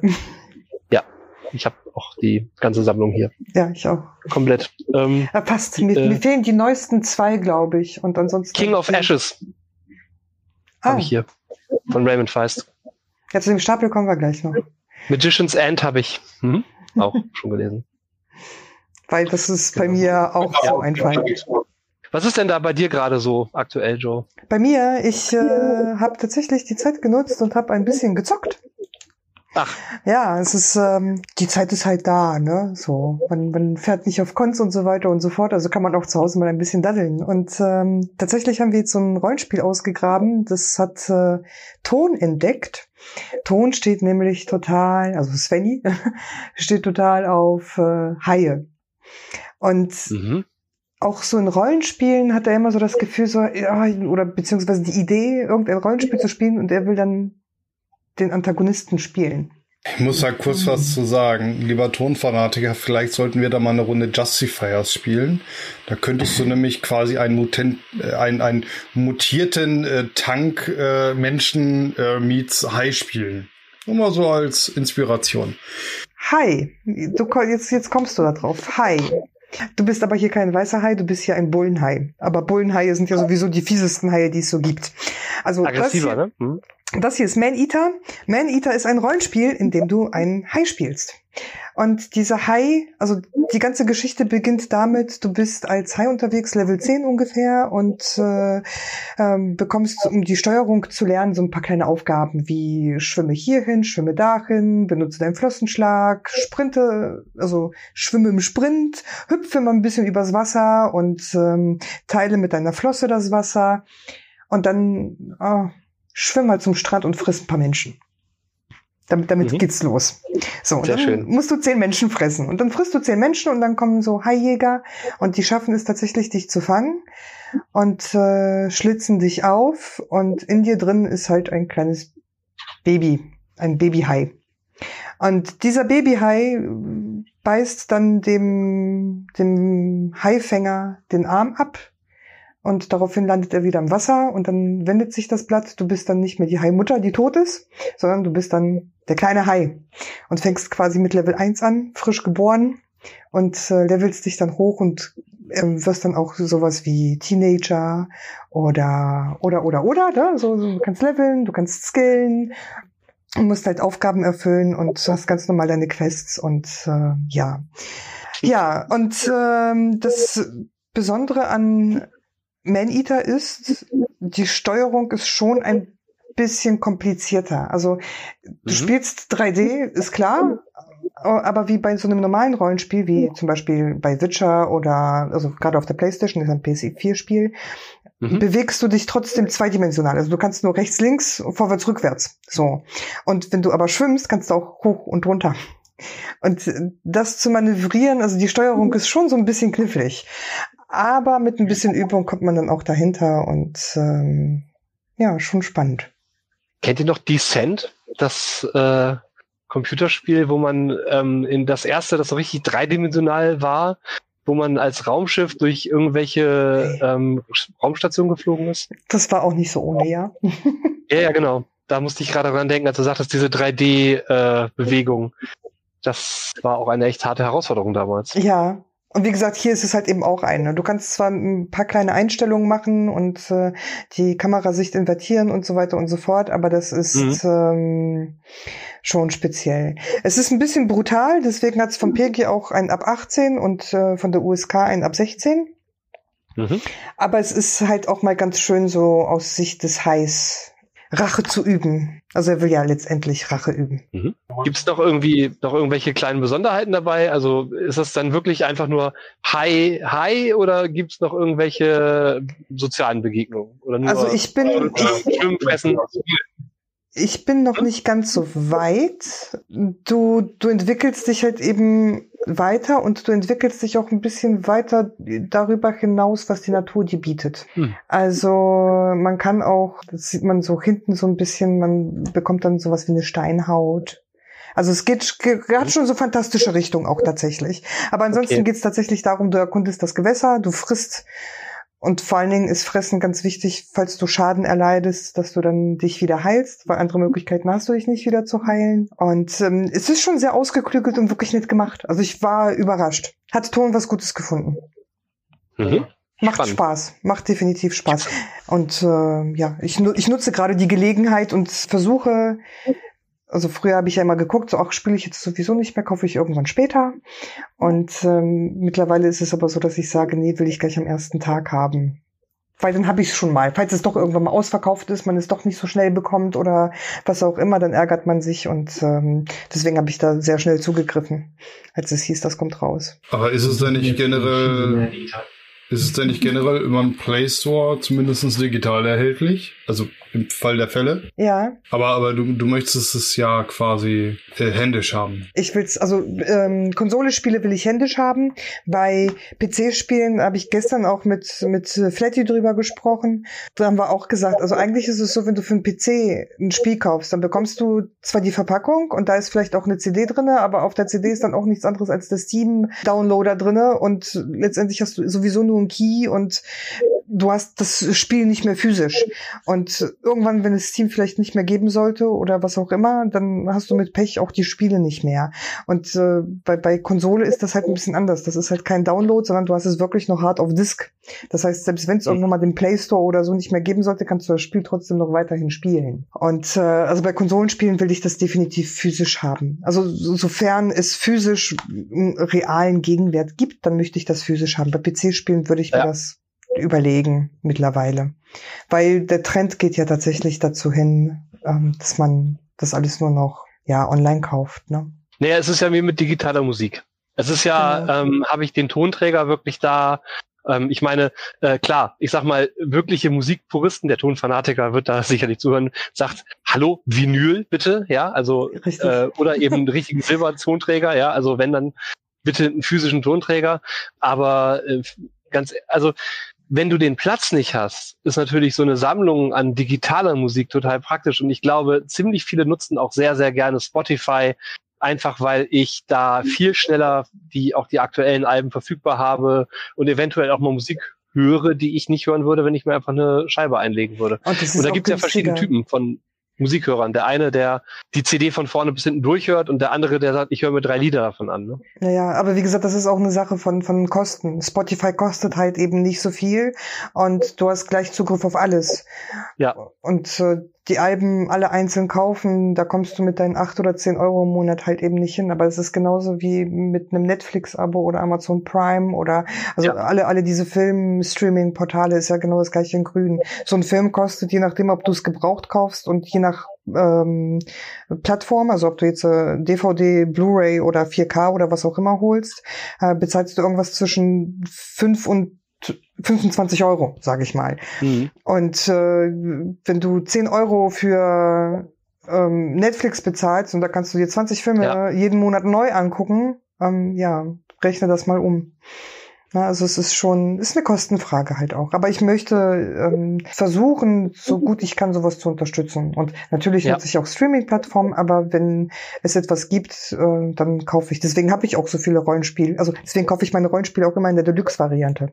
Ja, ich habe auch die ganze Sammlung hier. Ja, ich auch. Komplett. Ähm, ja, passt. Mir, äh, mir fehlen die neuesten zwei, glaube ich. Und ansonsten. King of Ashes. Ah. Habe ich hier. Von Raymond Feist. Ja, zu dem Stapel kommen wir gleich noch. Magician's End habe ich hm? auch schon gelesen. Weil das ist bei mir auch so ein Fall. Was ist denn da bei dir gerade so aktuell, Joe? Bei mir, ich äh, habe tatsächlich die Zeit genutzt und habe ein bisschen gezockt. Ach. Ja, es ist, ähm, die Zeit ist halt da, ne? So, man, man fährt nicht auf Cons und so weiter und so fort, also kann man auch zu Hause mal ein bisschen daddeln. Und ähm, tatsächlich haben wir jetzt so ein Rollenspiel ausgegraben, das hat äh, Ton entdeckt. Ton steht nämlich total, also Svenny steht total auf äh, Haie. Und mhm. auch so in Rollenspielen hat er immer so das Gefühl, so, ja, oder beziehungsweise die Idee, irgendein Rollenspiel zu spielen und er will dann den Antagonisten spielen. Ich muss da kurz was zu sagen. Lieber Tonfanatiker, vielleicht sollten wir da mal eine Runde Justifiers spielen. Da könntest du nämlich quasi einen, Mutant, äh, einen, einen mutierten äh, Tank-Menschen äh, äh, meets Hai spielen. Nur mal so als Inspiration. Hi, du, jetzt, jetzt kommst du da drauf. Hi. Du bist aber hier kein weißer Hai, du bist hier ein Bullenhai. Aber Bullenhaie sind ja sowieso die fiesesten Haie, die es so gibt. Also Aggressiver, ne? Hm. Das hier ist Man Eater. Man Eater ist ein Rollenspiel, in dem du einen Hai spielst. Und dieser Hai, also die ganze Geschichte beginnt damit, du bist als Hai unterwegs, Level 10 ungefähr, und äh, ähm, bekommst, um die Steuerung zu lernen, so ein paar kleine Aufgaben wie schwimme hierhin, schwimme dahin, benutze deinen Flossenschlag, sprinte, also schwimme im Sprint, hüpfe mal ein bisschen übers Wasser und ähm, teile mit deiner Flosse das Wasser. Und dann, oh, schwimm mal zum Strand und friss ein paar Menschen. Damit, damit mhm. geht's los. So, und dann schön. musst du zehn Menschen fressen. Und dann frisst du zehn Menschen und dann kommen so Haijäger und die schaffen es tatsächlich, dich zu fangen und äh, schlitzen dich auf. Und in dir drin ist halt ein kleines Baby, ein Babyhai. Und dieser Babyhai beißt dann dem, dem Haifänger den Arm ab und daraufhin landet er wieder im Wasser und dann wendet sich das Blatt. Du bist dann nicht mehr die Hai-Mutter, die tot ist, sondern du bist dann der kleine Hai und fängst quasi mit Level 1 an, frisch geboren und äh, levelst dich dann hoch und äh, wirst dann auch sowas wie Teenager oder oder oder oder, ne? so, so du kannst leveln, du kannst skillen, musst halt Aufgaben erfüllen und hast ganz normal deine Quests und äh, ja. Ja, und ähm, das Besondere an Maneater ist, die Steuerung ist schon ein bisschen komplizierter. Also du mhm. spielst 3D, ist klar, aber wie bei so einem normalen Rollenspiel, wie zum Beispiel bei Witcher oder also gerade auf der Playstation, das ist ein PS4-Spiel, mhm. bewegst du dich trotzdem zweidimensional. Also du kannst nur rechts, links, vorwärts, rückwärts. So. Und wenn du aber schwimmst, kannst du auch hoch und runter. Und das zu manövrieren, also die Steuerung ist schon so ein bisschen knifflig. Aber mit ein bisschen Übung kommt man dann auch dahinter und ähm, ja, schon spannend. Kennt ihr noch Descent? Das äh, Computerspiel, wo man ähm, in das erste, das so richtig dreidimensional war, wo man als Raumschiff durch irgendwelche ähm, Raumstationen geflogen ist? Das war auch nicht so ohne, ja. ja, ja, genau. Da musste ich gerade dran denken, als du sagtest, diese 3D-Bewegung. Äh, das war auch eine echt harte Herausforderung damals. Ja, und wie gesagt, hier ist es halt eben auch eine. Du kannst zwar ein paar kleine Einstellungen machen und äh, die Kamerasicht invertieren und so weiter und so fort, aber das ist mhm. ähm, schon speziell. Es ist ein bisschen brutal, deswegen hat es vom PG auch ein ab 18 und äh, von der USK ein ab 16. Mhm. Aber es ist halt auch mal ganz schön so aus Sicht des Highs Rache zu üben. Also er will ja letztendlich Rache üben. Mhm. Gibt es noch irgendwie noch irgendwelche kleinen Besonderheiten dabei? Also ist das dann wirklich einfach nur High High oder gibt es noch irgendwelche sozialen Begegnungen? Also ich bin ich, ich bin noch nicht ganz so weit. Du, du entwickelst dich halt eben weiter und du entwickelst dich auch ein bisschen weiter darüber hinaus, was die Natur dir bietet. Hm. Also man kann auch, das sieht man so hinten so ein bisschen, man bekommt dann sowas wie eine Steinhaut. Also es geht, hat schon so fantastische Richtung auch tatsächlich. Aber ansonsten okay. geht es tatsächlich darum, du erkundest das Gewässer, du frisst und vor allen Dingen ist Fressen ganz wichtig, falls du Schaden erleidest, dass du dann dich wieder heilst, weil andere Möglichkeiten hast du dich nicht wieder zu heilen. Und ähm, es ist schon sehr ausgeklügelt und wirklich nett gemacht. Also ich war überrascht. Hat Ton was Gutes gefunden. Mhm. Macht Spannend. Spaß, macht definitiv Spaß. Und äh, ja, ich, ich nutze gerade die Gelegenheit und versuche also früher habe ich ja immer geguckt, so auch spiele ich jetzt sowieso nicht mehr, kaufe ich irgendwann später. Und ähm, mittlerweile ist es aber so, dass ich sage, nee, will ich gleich am ersten Tag haben. Weil dann habe ich es schon mal. Falls es doch irgendwann mal ausverkauft ist, man es doch nicht so schnell bekommt oder was auch immer, dann ärgert man sich und ähm, deswegen habe ich da sehr schnell zugegriffen, als es hieß, das kommt raus. Aber ist es denn nicht generell, ist es denn nicht generell über den Play Store zumindest digital erhältlich? Also im Fall der Fälle. Ja. Aber, aber du, du möchtest es ja quasi äh, händisch haben. Ich will's, also ähm, Konsolespiele will ich händisch haben. Bei PC-Spielen habe ich gestern auch mit, mit Flatty drüber gesprochen. Da haben wir auch gesagt, also eigentlich ist es so, wenn du für einen PC ein Spiel kaufst, dann bekommst du zwar die Verpackung und da ist vielleicht auch eine CD drinne, aber auf der CD ist dann auch nichts anderes als der Steam-Downloader drinne und letztendlich hast du sowieso nur einen Key und du hast das Spiel nicht mehr physisch. Und irgendwann, wenn es Steam vielleicht nicht mehr geben sollte oder was auch immer, dann hast du mit Pech auch die Spiele nicht mehr. Und äh, bei, bei Konsole ist das halt ein bisschen anders. Das ist halt kein Download, sondern du hast es wirklich noch hart auf Disk. Das heißt, selbst wenn es irgendwann mal den Play Store oder so nicht mehr geben sollte, kannst du das Spiel trotzdem noch weiterhin spielen. Und äh, also bei Konsolenspielen will ich das definitiv physisch haben. Also so, sofern es physisch einen realen Gegenwert gibt, dann möchte ich das physisch haben. Bei PC-Spielen würde ich mir das überlegen mittlerweile. Weil der Trend geht ja tatsächlich dazu hin, ähm, dass man das alles nur noch ja online kauft. Ne? Naja, es ist ja wie mit digitaler Musik. Es ist ja, genau. ähm, habe ich den Tonträger wirklich da ähm, ich meine, äh, klar, ich sag mal, wirkliche Musikpuristen, der Tonfanatiker wird da sicherlich zuhören, sagt, hallo, Vinyl bitte, ja, also äh, oder eben einen richtigen Silbertonträger, ja, also wenn dann bitte einen physischen Tonträger, aber äh, ganz, also wenn du den Platz nicht hast, ist natürlich so eine Sammlung an digitaler Musik total praktisch. Und ich glaube, ziemlich viele nutzen auch sehr, sehr gerne Spotify, einfach weil ich da viel schneller die auch die aktuellen Alben verfügbar habe und eventuell auch mal Musik höre, die ich nicht hören würde, wenn ich mir einfach eine Scheibe einlegen würde. Und, und da gibt es ja verschiedene Typen von Musikhörern. Der eine, der die CD von vorne bis hinten durchhört und der andere, der sagt, ich höre mir drei Lieder davon an. Ne? Naja, aber wie gesagt, das ist auch eine Sache von, von Kosten. Spotify kostet halt eben nicht so viel und du hast gleich Zugriff auf alles. Ja. Und äh, die Alben alle einzeln kaufen, da kommst du mit deinen acht oder zehn Euro im Monat halt eben nicht hin. Aber es ist genauso wie mit einem Netflix-Abo oder Amazon Prime oder also ja. alle, alle diese Film-Streaming-Portale ist ja genau das gleiche in Grün. So ein Film kostet, je nachdem, ob du es gebraucht kaufst und je nach ähm, Plattform, also ob du jetzt äh, DVD, Blu-ray oder 4K oder was auch immer holst, äh, bezahlst du irgendwas zwischen fünf und 25 Euro, sage ich mal. Mhm. Und äh, wenn du 10 Euro für ähm, Netflix bezahlst und da kannst du dir 20 Filme ja. jeden Monat neu angucken, ähm, ja, rechne das mal um. Na, also es ist schon, ist eine Kostenfrage halt auch. Aber ich möchte ähm, versuchen, so gut ich kann, sowas zu unterstützen. Und natürlich ja. nutze ich auch Streaming-Plattformen, aber wenn es etwas gibt, äh, dann kaufe ich. Deswegen habe ich auch so viele Rollenspiele. Also deswegen kaufe ich meine Rollenspiele auch immer in der Deluxe-Variante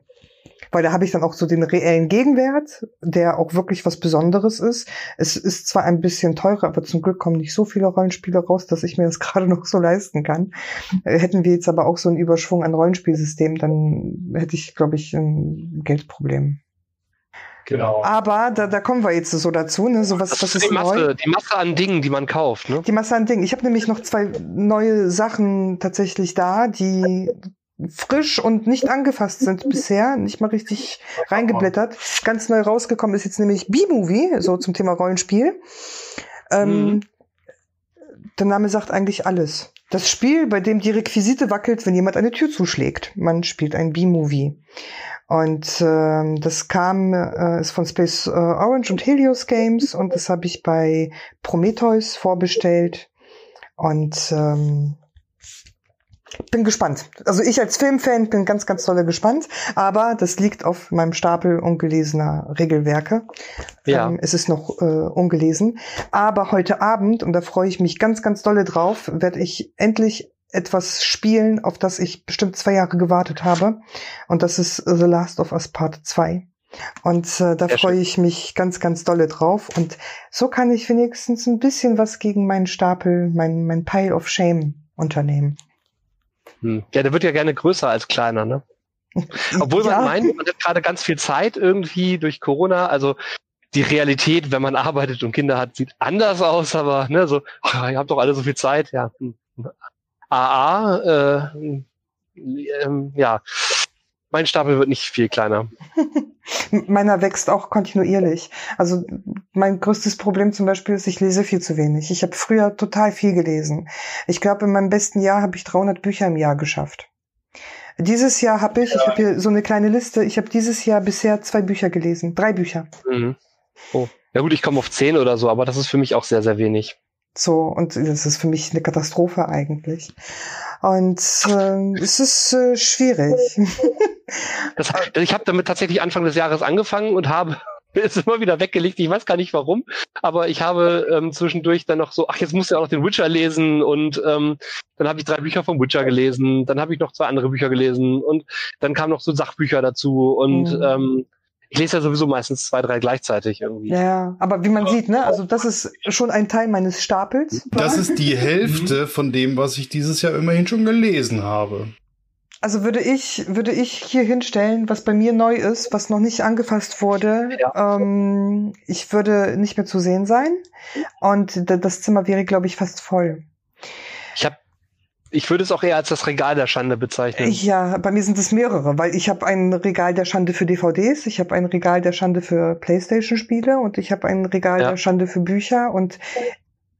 weil da habe ich dann auch so den reellen Gegenwert, der auch wirklich was Besonderes ist. Es ist zwar ein bisschen teurer, aber zum Glück kommen nicht so viele Rollenspiele raus, dass ich mir das gerade noch so leisten kann. Äh, hätten wir jetzt aber auch so einen Überschwung an Rollenspielsystemen, dann hätte ich, glaube ich, ein Geldproblem. Genau. Aber da, da kommen wir jetzt so dazu, ne? So was, das was ist, die Masse, neu? Die Masse an Dingen, die man kauft, ne? Die Masse an Dingen. Ich habe nämlich noch zwei neue Sachen tatsächlich da, die frisch und nicht angefasst sind bisher, nicht mal richtig reingeblättert. Ganz neu rausgekommen ist jetzt nämlich B-Movie, so zum Thema Rollenspiel. Ähm, mhm. Der Name sagt eigentlich alles. Das Spiel, bei dem die Requisite wackelt, wenn jemand eine Tür zuschlägt. Man spielt ein B-Movie. Und ähm, das kam, äh, ist von Space äh, Orange und Helios Games und das habe ich bei Prometheus vorbestellt. Und ähm, bin gespannt. Also ich als Filmfan bin ganz, ganz tolle gespannt, aber das liegt auf meinem Stapel ungelesener Regelwerke. Ja. Ähm, es ist noch äh, ungelesen. Aber heute Abend, und da freue ich mich ganz, ganz dolle drauf, werde ich endlich etwas spielen, auf das ich bestimmt zwei Jahre gewartet habe. Und das ist The Last of Us Part 2. Und äh, da freue ich mich ganz, ganz dolle drauf. Und so kann ich wenigstens ein bisschen was gegen meinen Stapel, mein, mein Pile of Shame unternehmen. Hm. Ja, der wird ja gerne größer als kleiner, ne? Obwohl man ja. meint, man hat gerade ganz viel Zeit irgendwie durch Corona. Also die Realität, wenn man arbeitet und Kinder hat, sieht anders aus, aber ne, so, oh, ihr habt doch alle so viel Zeit, ja. AA, hm. äh, äh, ja, mein Stapel wird nicht viel kleiner. Meiner wächst auch kontinuierlich. Also mein größtes Problem zum Beispiel ist, ich lese viel zu wenig. Ich habe früher total viel gelesen. Ich glaube, in meinem besten Jahr habe ich 300 Bücher im Jahr geschafft. Dieses Jahr habe ich, ich habe hier so eine kleine Liste, ich habe dieses Jahr bisher zwei Bücher gelesen. Drei Bücher. Mhm. Oh. Ja gut, ich komme auf zehn oder so, aber das ist für mich auch sehr, sehr wenig. So, und das ist für mich eine Katastrophe eigentlich. Und äh, es ist äh, schwierig. das, ich habe damit tatsächlich Anfang des Jahres angefangen und habe es immer wieder weggelegt. Ich weiß gar nicht warum, aber ich habe ähm, zwischendurch dann noch so, ach, jetzt musst du ja auch noch den Witcher lesen und ähm, dann habe ich drei Bücher vom Witcher gelesen, dann habe ich noch zwei andere Bücher gelesen und dann kamen noch so Sachbücher dazu und mhm. ähm, ich lese ja sowieso meistens zwei, drei gleichzeitig irgendwie. Ja, aber wie man sieht, ne, also das ist schon ein Teil meines Stapels. Das ist die Hälfte von dem, was ich dieses Jahr immerhin schon gelesen habe. Also würde ich, würde ich hier hinstellen, was bei mir neu ist, was noch nicht angefasst wurde. Ja. Ähm, ich würde nicht mehr zu sehen sein. Und das Zimmer wäre, glaube ich, fast voll. Ich habe ich würde es auch eher als das Regal der Schande bezeichnen. Ja, bei mir sind es mehrere, weil ich habe ein Regal der Schande für DVDs, ich habe ein Regal der Schande für Playstation-Spiele und ich habe ein Regal ja. der Schande für Bücher und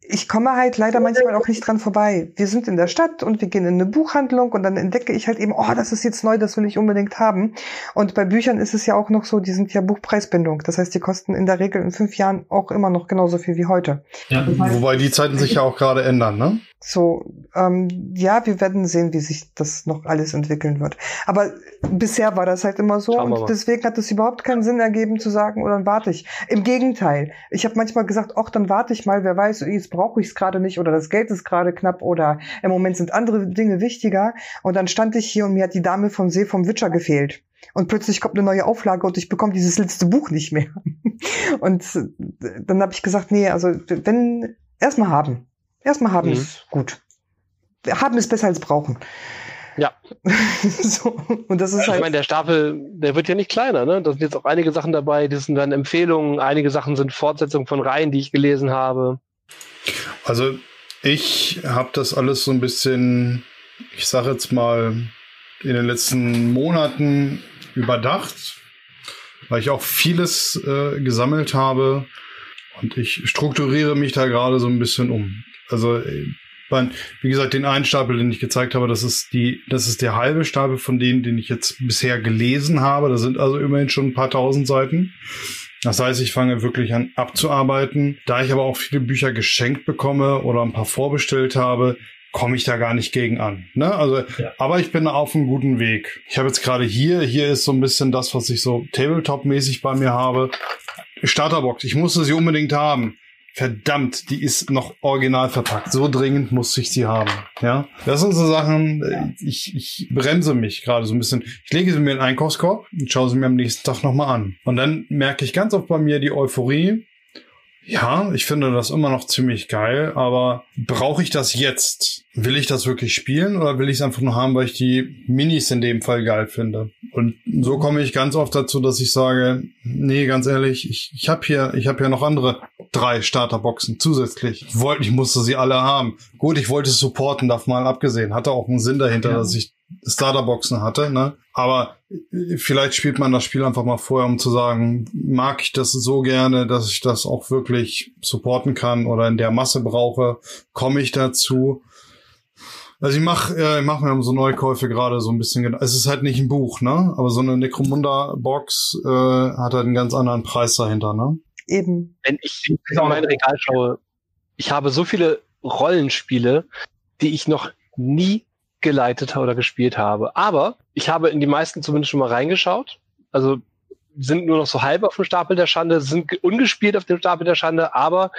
ich komme halt leider manchmal auch nicht dran vorbei. Wir sind in der Stadt und wir gehen in eine Buchhandlung und dann entdecke ich halt eben, oh, das ist jetzt neu, das will ich unbedingt haben. Und bei Büchern ist es ja auch noch so, die sind ja Buchpreisbindung. Das heißt, die kosten in der Regel in fünf Jahren auch immer noch genauso viel wie heute. Ja, wobei die Zeiten sich ja auch gerade ändern, ne? So, ähm, ja, wir werden sehen, wie sich das noch alles entwickeln wird. Aber bisher war das halt immer so und deswegen hat es überhaupt keinen Sinn ergeben zu sagen, oder oh, dann warte ich. Im Gegenteil, ich habe manchmal gesagt, ach, dann warte ich mal, wer weiß, jetzt brauche ich es gerade nicht oder das Geld ist gerade knapp oder im Moment sind andere Dinge wichtiger. Und dann stand ich hier und mir hat die Dame vom See vom Witcher gefehlt. Und plötzlich kommt eine neue Auflage und ich bekomme dieses letzte Buch nicht mehr. Und dann habe ich gesagt, nee, also wenn erstmal haben. Erstmal haben mhm. ist gut. Haben ist besser als brauchen. Ja. so, und das ist halt. Ich meine, der Stapel, der wird ja nicht kleiner, ne? Da sind jetzt auch einige Sachen dabei, das sind dann Empfehlungen, einige Sachen sind Fortsetzungen von Reihen, die ich gelesen habe. Also, ich habe das alles so ein bisschen, ich sage jetzt mal, in den letzten Monaten überdacht, weil ich auch vieles äh, gesammelt habe und ich strukturiere mich da gerade so ein bisschen um. Also wie gesagt, den einen Stapel, den ich gezeigt habe, das ist die, das ist der halbe Stapel von denen, den ich jetzt bisher gelesen habe. Da sind also immerhin schon ein paar tausend Seiten. Das heißt, ich fange wirklich an abzuarbeiten. Da ich aber auch viele Bücher geschenkt bekomme oder ein paar vorbestellt habe, komme ich da gar nicht gegen an. Ne? Also, ja. aber ich bin auf einem guten Weg. Ich habe jetzt gerade hier, hier ist so ein bisschen das, was ich so Tabletop-mäßig bei mir habe. Starterbox, ich musste sie unbedingt haben verdammt, die ist noch original verpackt. So dringend muss ich sie haben. Ja, das sind so Sachen, äh, ich, ich bremse mich gerade so ein bisschen. Ich lege sie mir in den Einkaufskorb und schaue sie mir am nächsten Tag nochmal an. Und dann merke ich ganz oft bei mir die Euphorie. Ja, ich finde das immer noch ziemlich geil, aber brauche ich das jetzt? Will ich das wirklich spielen oder will ich es einfach nur haben, weil ich die Minis in dem Fall geil finde? Und so komme ich ganz oft dazu, dass ich sage, nee, ganz ehrlich, ich, ich habe hier, ich habe hier noch andere drei Starterboxen zusätzlich. Ich wollte, ich musste sie alle haben. Gut, ich wollte supporten, davon mal abgesehen. Hatte auch einen Sinn dahinter, ja. dass ich Starterboxen hatte, ne? Aber vielleicht spielt man das Spiel einfach mal vorher, um zu sagen, mag ich das so gerne, dass ich das auch wirklich supporten kann oder in der Masse brauche, komme ich dazu. Also ich mache äh, ich mach mir so Neukäufe gerade so ein bisschen. Es ist halt nicht ein Buch, ne? Aber so eine Necromunda-Box äh, hat halt einen ganz anderen Preis dahinter, ne? Eben. Wenn ich in mein Regal schaue, ich habe so viele Rollenspiele, die ich noch nie geleitet oder gespielt habe. Aber ich habe in die meisten zumindest schon mal reingeschaut. Also sind nur noch so halb auf dem Stapel der Schande, sind ungespielt auf dem Stapel der Schande, aber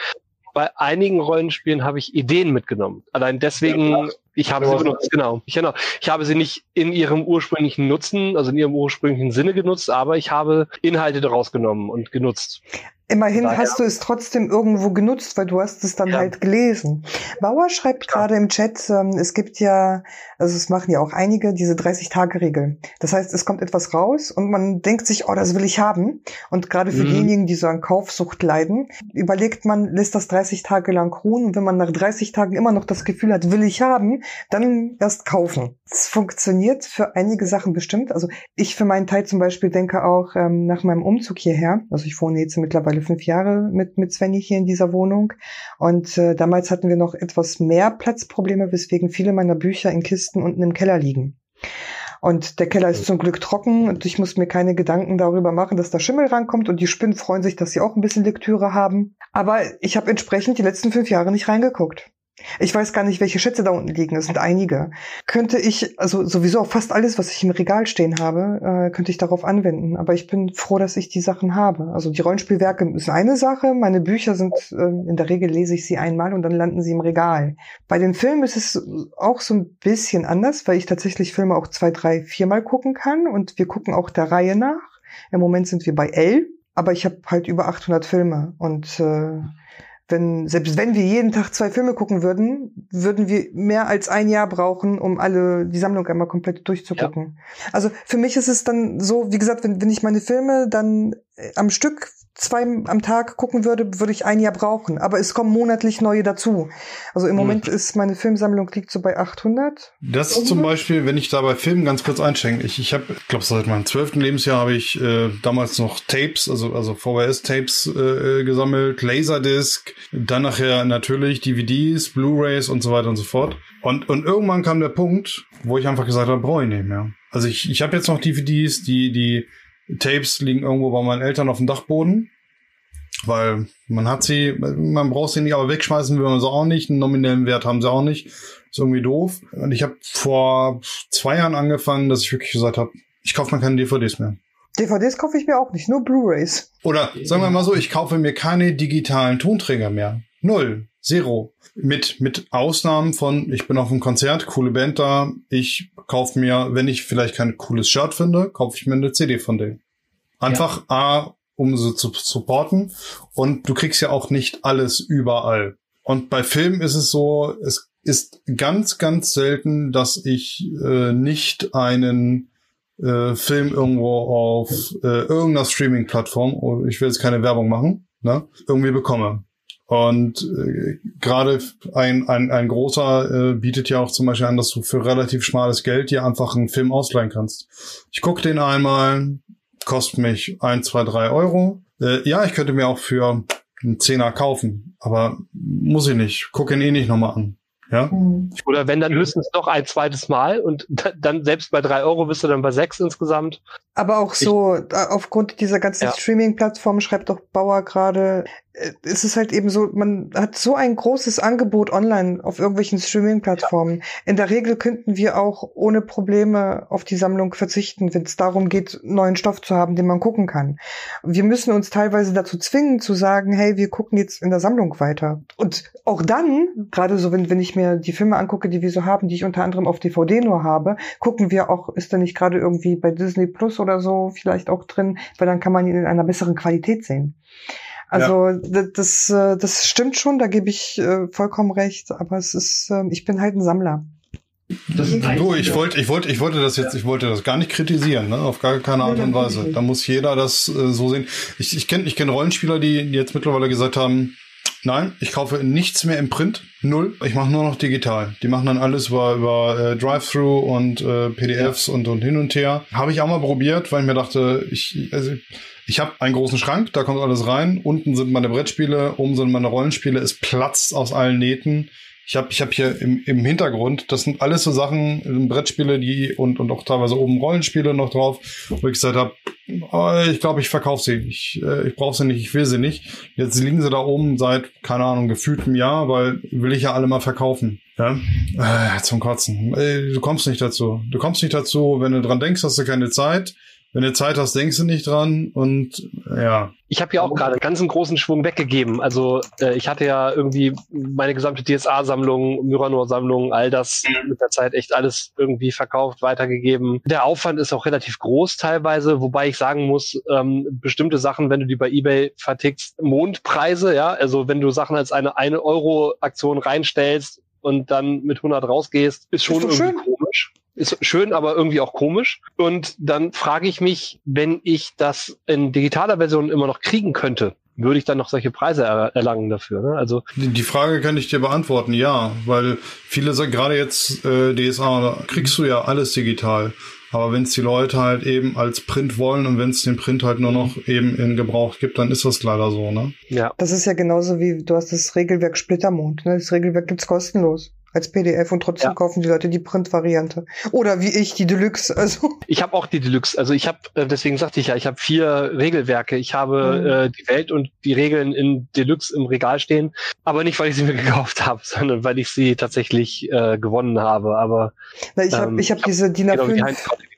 bei einigen Rollenspielen habe ich Ideen mitgenommen. Allein deswegen, ja, ich habe sie benutzt, genau. Ich, genau. Ich habe sie nicht in ihrem ursprünglichen Nutzen, also in ihrem ursprünglichen Sinne genutzt, aber ich habe Inhalte daraus genommen und genutzt. Immerhin Daher. hast du es trotzdem irgendwo genutzt, weil du hast es dann ja. halt gelesen. Bauer schreibt ja. gerade im Chat, ähm, es gibt ja, also es machen ja auch einige, diese 30-Tage-Regel. Das heißt, es kommt etwas raus und man denkt sich, oh, das will ich haben. Und gerade für mhm. diejenigen, die so an Kaufsucht leiden, überlegt man, lässt das 30 Tage lang ruhen und wenn man nach 30 Tagen immer noch das Gefühl hat, will ich haben, dann erst kaufen. Es funktioniert für einige Sachen bestimmt. Also ich für meinen Teil zum Beispiel denke auch ähm, nach meinem Umzug hierher, also ich wohne jetzt mittlerweile mittlerweile fünf Jahre mit, mit Svenny hier in dieser Wohnung. Und äh, damals hatten wir noch etwas mehr Platzprobleme, weswegen viele meiner Bücher in Kisten unten im Keller liegen. Und der Keller ist zum Glück trocken und ich muss mir keine Gedanken darüber machen, dass da Schimmel rankommt und die Spinnen freuen sich, dass sie auch ein bisschen Lektüre haben. Aber ich habe entsprechend die letzten fünf Jahre nicht reingeguckt. Ich weiß gar nicht, welche Schätze da unten liegen. Es sind einige. Könnte ich, also sowieso fast alles, was ich im Regal stehen habe, äh, könnte ich darauf anwenden. Aber ich bin froh, dass ich die Sachen habe. Also die Rollenspielwerke ist eine Sache. Meine Bücher sind, äh, in der Regel lese ich sie einmal und dann landen sie im Regal. Bei den Filmen ist es auch so ein bisschen anders, weil ich tatsächlich Filme auch zwei, drei, viermal gucken kann. Und wir gucken auch der Reihe nach. Im Moment sind wir bei L. Aber ich habe halt über 800 Filme und äh, wenn, selbst wenn wir jeden Tag zwei Filme gucken würden, würden wir mehr als ein Jahr brauchen, um alle, die Sammlung einmal komplett durchzugucken. Ja. Also für mich ist es dann so, wie gesagt, wenn, wenn ich meine Filme dann äh, am Stück zwei am Tag gucken würde, würde ich ein Jahr brauchen. Aber es kommen monatlich neue dazu. Also im hm. Moment ist meine Filmsammlung liegt so bei 800. Das ist zum Beispiel, wenn ich da bei Filmen ganz kurz einschenke. Ich, ich habe, ich glaube, seit meinem zwölften Lebensjahr habe ich äh, damals noch Tapes, also, also VHS-Tapes äh, gesammelt, Laserdisc, dann nachher natürlich DVDs, Blu-Rays und so weiter und so fort. Und, und irgendwann kam der Punkt, wo ich einfach gesagt habe, brauche ich nicht mehr. Also ich, ich habe jetzt noch DVDs, die, die Tapes liegen irgendwo bei meinen Eltern auf dem Dachboden. Weil man hat sie, man braucht sie nicht, aber wegschmeißen will man sie auch nicht. Einen nominellen Wert haben sie auch nicht. Ist irgendwie doof. Und ich habe vor zwei Jahren angefangen, dass ich wirklich gesagt habe, ich kaufe mir keine DVDs mehr. DVDs kaufe ich mir auch nicht, nur Blu-rays. Oder sagen wir mal so, ich kaufe mir keine digitalen Tonträger mehr. Null. Zero. Mit, mit Ausnahmen von, ich bin auf einem Konzert, coole Band da, ich kaufe mir, wenn ich vielleicht kein cooles Shirt finde, kaufe ich mir eine CD von denen. Einfach ja. A, um sie zu supporten und du kriegst ja auch nicht alles überall. Und bei Filmen ist es so, es ist ganz, ganz selten, dass ich äh, nicht einen äh, Film irgendwo auf äh, irgendeiner Streaming-Plattform, oh, ich will jetzt keine Werbung machen, ne, irgendwie bekomme. Und äh, gerade ein, ein, ein großer äh, bietet ja auch zum Beispiel an, dass du für relativ schmales Geld dir einfach einen Film ausleihen kannst. Ich gucke den einmal, kostet mich ein, zwei, drei Euro. Äh, ja, ich könnte mir auch für einen Zehner kaufen, aber muss ich nicht. Guck ihn eh nicht nochmal an. Ja. Mhm. Oder wenn dann höchstens noch ein zweites Mal und dann selbst bei drei Euro bist du dann bei sechs insgesamt. Aber auch so, ich, aufgrund dieser ganzen ja. Streaming-Plattformen schreibt doch Bauer gerade, es ist halt eben so, man hat so ein großes Angebot online auf irgendwelchen Streaming-Plattformen. Ja. In der Regel könnten wir auch ohne Probleme auf die Sammlung verzichten, wenn es darum geht, neuen Stoff zu haben, den man gucken kann. Wir müssen uns teilweise dazu zwingen, zu sagen, hey, wir gucken jetzt in der Sammlung weiter. Und auch dann, gerade so, wenn, wenn ich mir die Filme angucke, die wir so haben, die ich unter anderem auf DVD nur habe, gucken wir auch, ist da nicht gerade irgendwie bei Disney Plus oder so vielleicht auch drin, weil dann kann man ihn in einer besseren Qualität sehen. Also ja. das, äh, das stimmt schon, da gebe ich äh, vollkommen recht, aber es ist, ähm, ich bin halt ein Sammler. du, ich wollte, ich wollte, ich wollte das jetzt, ich wollte das gar nicht kritisieren, ne? auf gar keine Art und Weise. Da muss jeder das äh, so sehen. Ich, ich kenne, ich kenne Rollenspieler, die jetzt mittlerweile gesagt haben, Nein, ich kaufe nichts mehr im Print. Null. Ich mache nur noch digital. Die machen dann alles über, über äh, Drive-Thru und äh, PDFs ja. und, und hin und her. Habe ich auch mal probiert, weil ich mir dachte, ich, also ich habe einen großen Schrank, da kommt alles rein. Unten sind meine Brettspiele, oben sind meine Rollenspiele. Es platzt aus allen Nähten. Ich habe ich hab hier im, im Hintergrund, das sind alles so Sachen, ähm, Brettspiele, die und, und auch teilweise oben Rollenspiele noch drauf, wo ich gesagt habe, oh, ich glaube, ich verkaufe sie. Ich, äh, ich brauche sie nicht, ich will sie nicht. Jetzt liegen sie da oben seit, keine Ahnung, gefühltem Jahr, weil will ich ja alle mal verkaufen. Ja, äh, zum Kotzen. Äh, du kommst nicht dazu. Du kommst nicht dazu, wenn du dran denkst, hast du keine Zeit. Wenn du Zeit hast, denkst du nicht dran und ja. Ich habe ja auch gerade ganz einen großen Schwung weggegeben. Also äh, ich hatte ja irgendwie meine gesamte DSA-Sammlung, Myranor-Sammlung, all das mhm. mit der Zeit echt alles irgendwie verkauft, weitergegeben. Der Aufwand ist auch relativ groß teilweise, wobei ich sagen muss, ähm, bestimmte Sachen, wenn du die bei eBay vertickst, Mondpreise, ja, also wenn du Sachen als eine eine Euro Aktion reinstellst und dann mit 100 rausgehst, ist schon ist irgendwie schön. Ist schön, aber irgendwie auch komisch. Und dann frage ich mich, wenn ich das in digitaler Version immer noch kriegen könnte, würde ich dann noch solche Preise er erlangen dafür? Ne? Also die Frage kann ich dir beantworten, ja, weil viele sagen gerade jetzt äh, DSA kriegst du ja alles digital. Aber wenn es die Leute halt eben als Print wollen und wenn es den Print halt nur noch eben in Gebrauch gibt, dann ist das leider so, ne? Ja. Das ist ja genauso wie du hast das Regelwerk Splittermond. Ne? Das Regelwerk gibt's kostenlos als PDF und trotzdem ja. kaufen die Leute die Print-Variante. Oder wie ich die Deluxe. Also ich habe auch die Deluxe. Also ich habe, äh, deswegen sagte ich ja, ich habe vier Regelwerke. Ich habe mhm. äh, die Welt und die Regeln in Deluxe im Regal stehen, aber nicht, weil ich sie mir gekauft habe, sondern weil ich sie tatsächlich äh, gewonnen habe. Aber Na, ich habe ähm, ich hab diese DIN A5.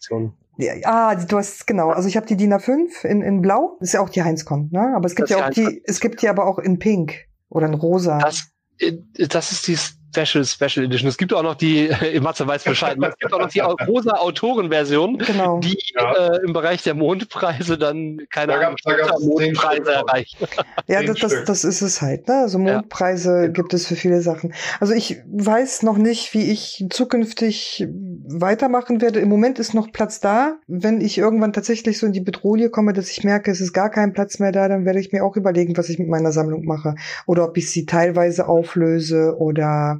Genau ja, ah, du hast genau. Also ich habe die DIN A5 in, in Blau. Das ist ja auch die Heinzcon, ne? Aber es gibt das ja auch die, es gibt die aber auch in Pink oder in Rosa. Das, äh, das ist die Special, Special Edition. Es gibt auch noch die, Matze weiß Bescheid, es gibt auch noch die rosa Autorenversion, genau. die ja. äh, im Bereich der Mondpreise dann keine Ahnung, Mondpreise erreicht. Ja, das, das, das, ist es halt. Ne? Also Mondpreise ja. gibt es für viele Sachen. Also ich weiß noch nicht, wie ich zukünftig weitermachen werde. Im Moment ist noch Platz da. Wenn ich irgendwann tatsächlich so in die Bedrohung komme, dass ich merke, es ist gar kein Platz mehr da, dann werde ich mir auch überlegen, was ich mit meiner Sammlung mache. Oder ob ich sie teilweise auflöse oder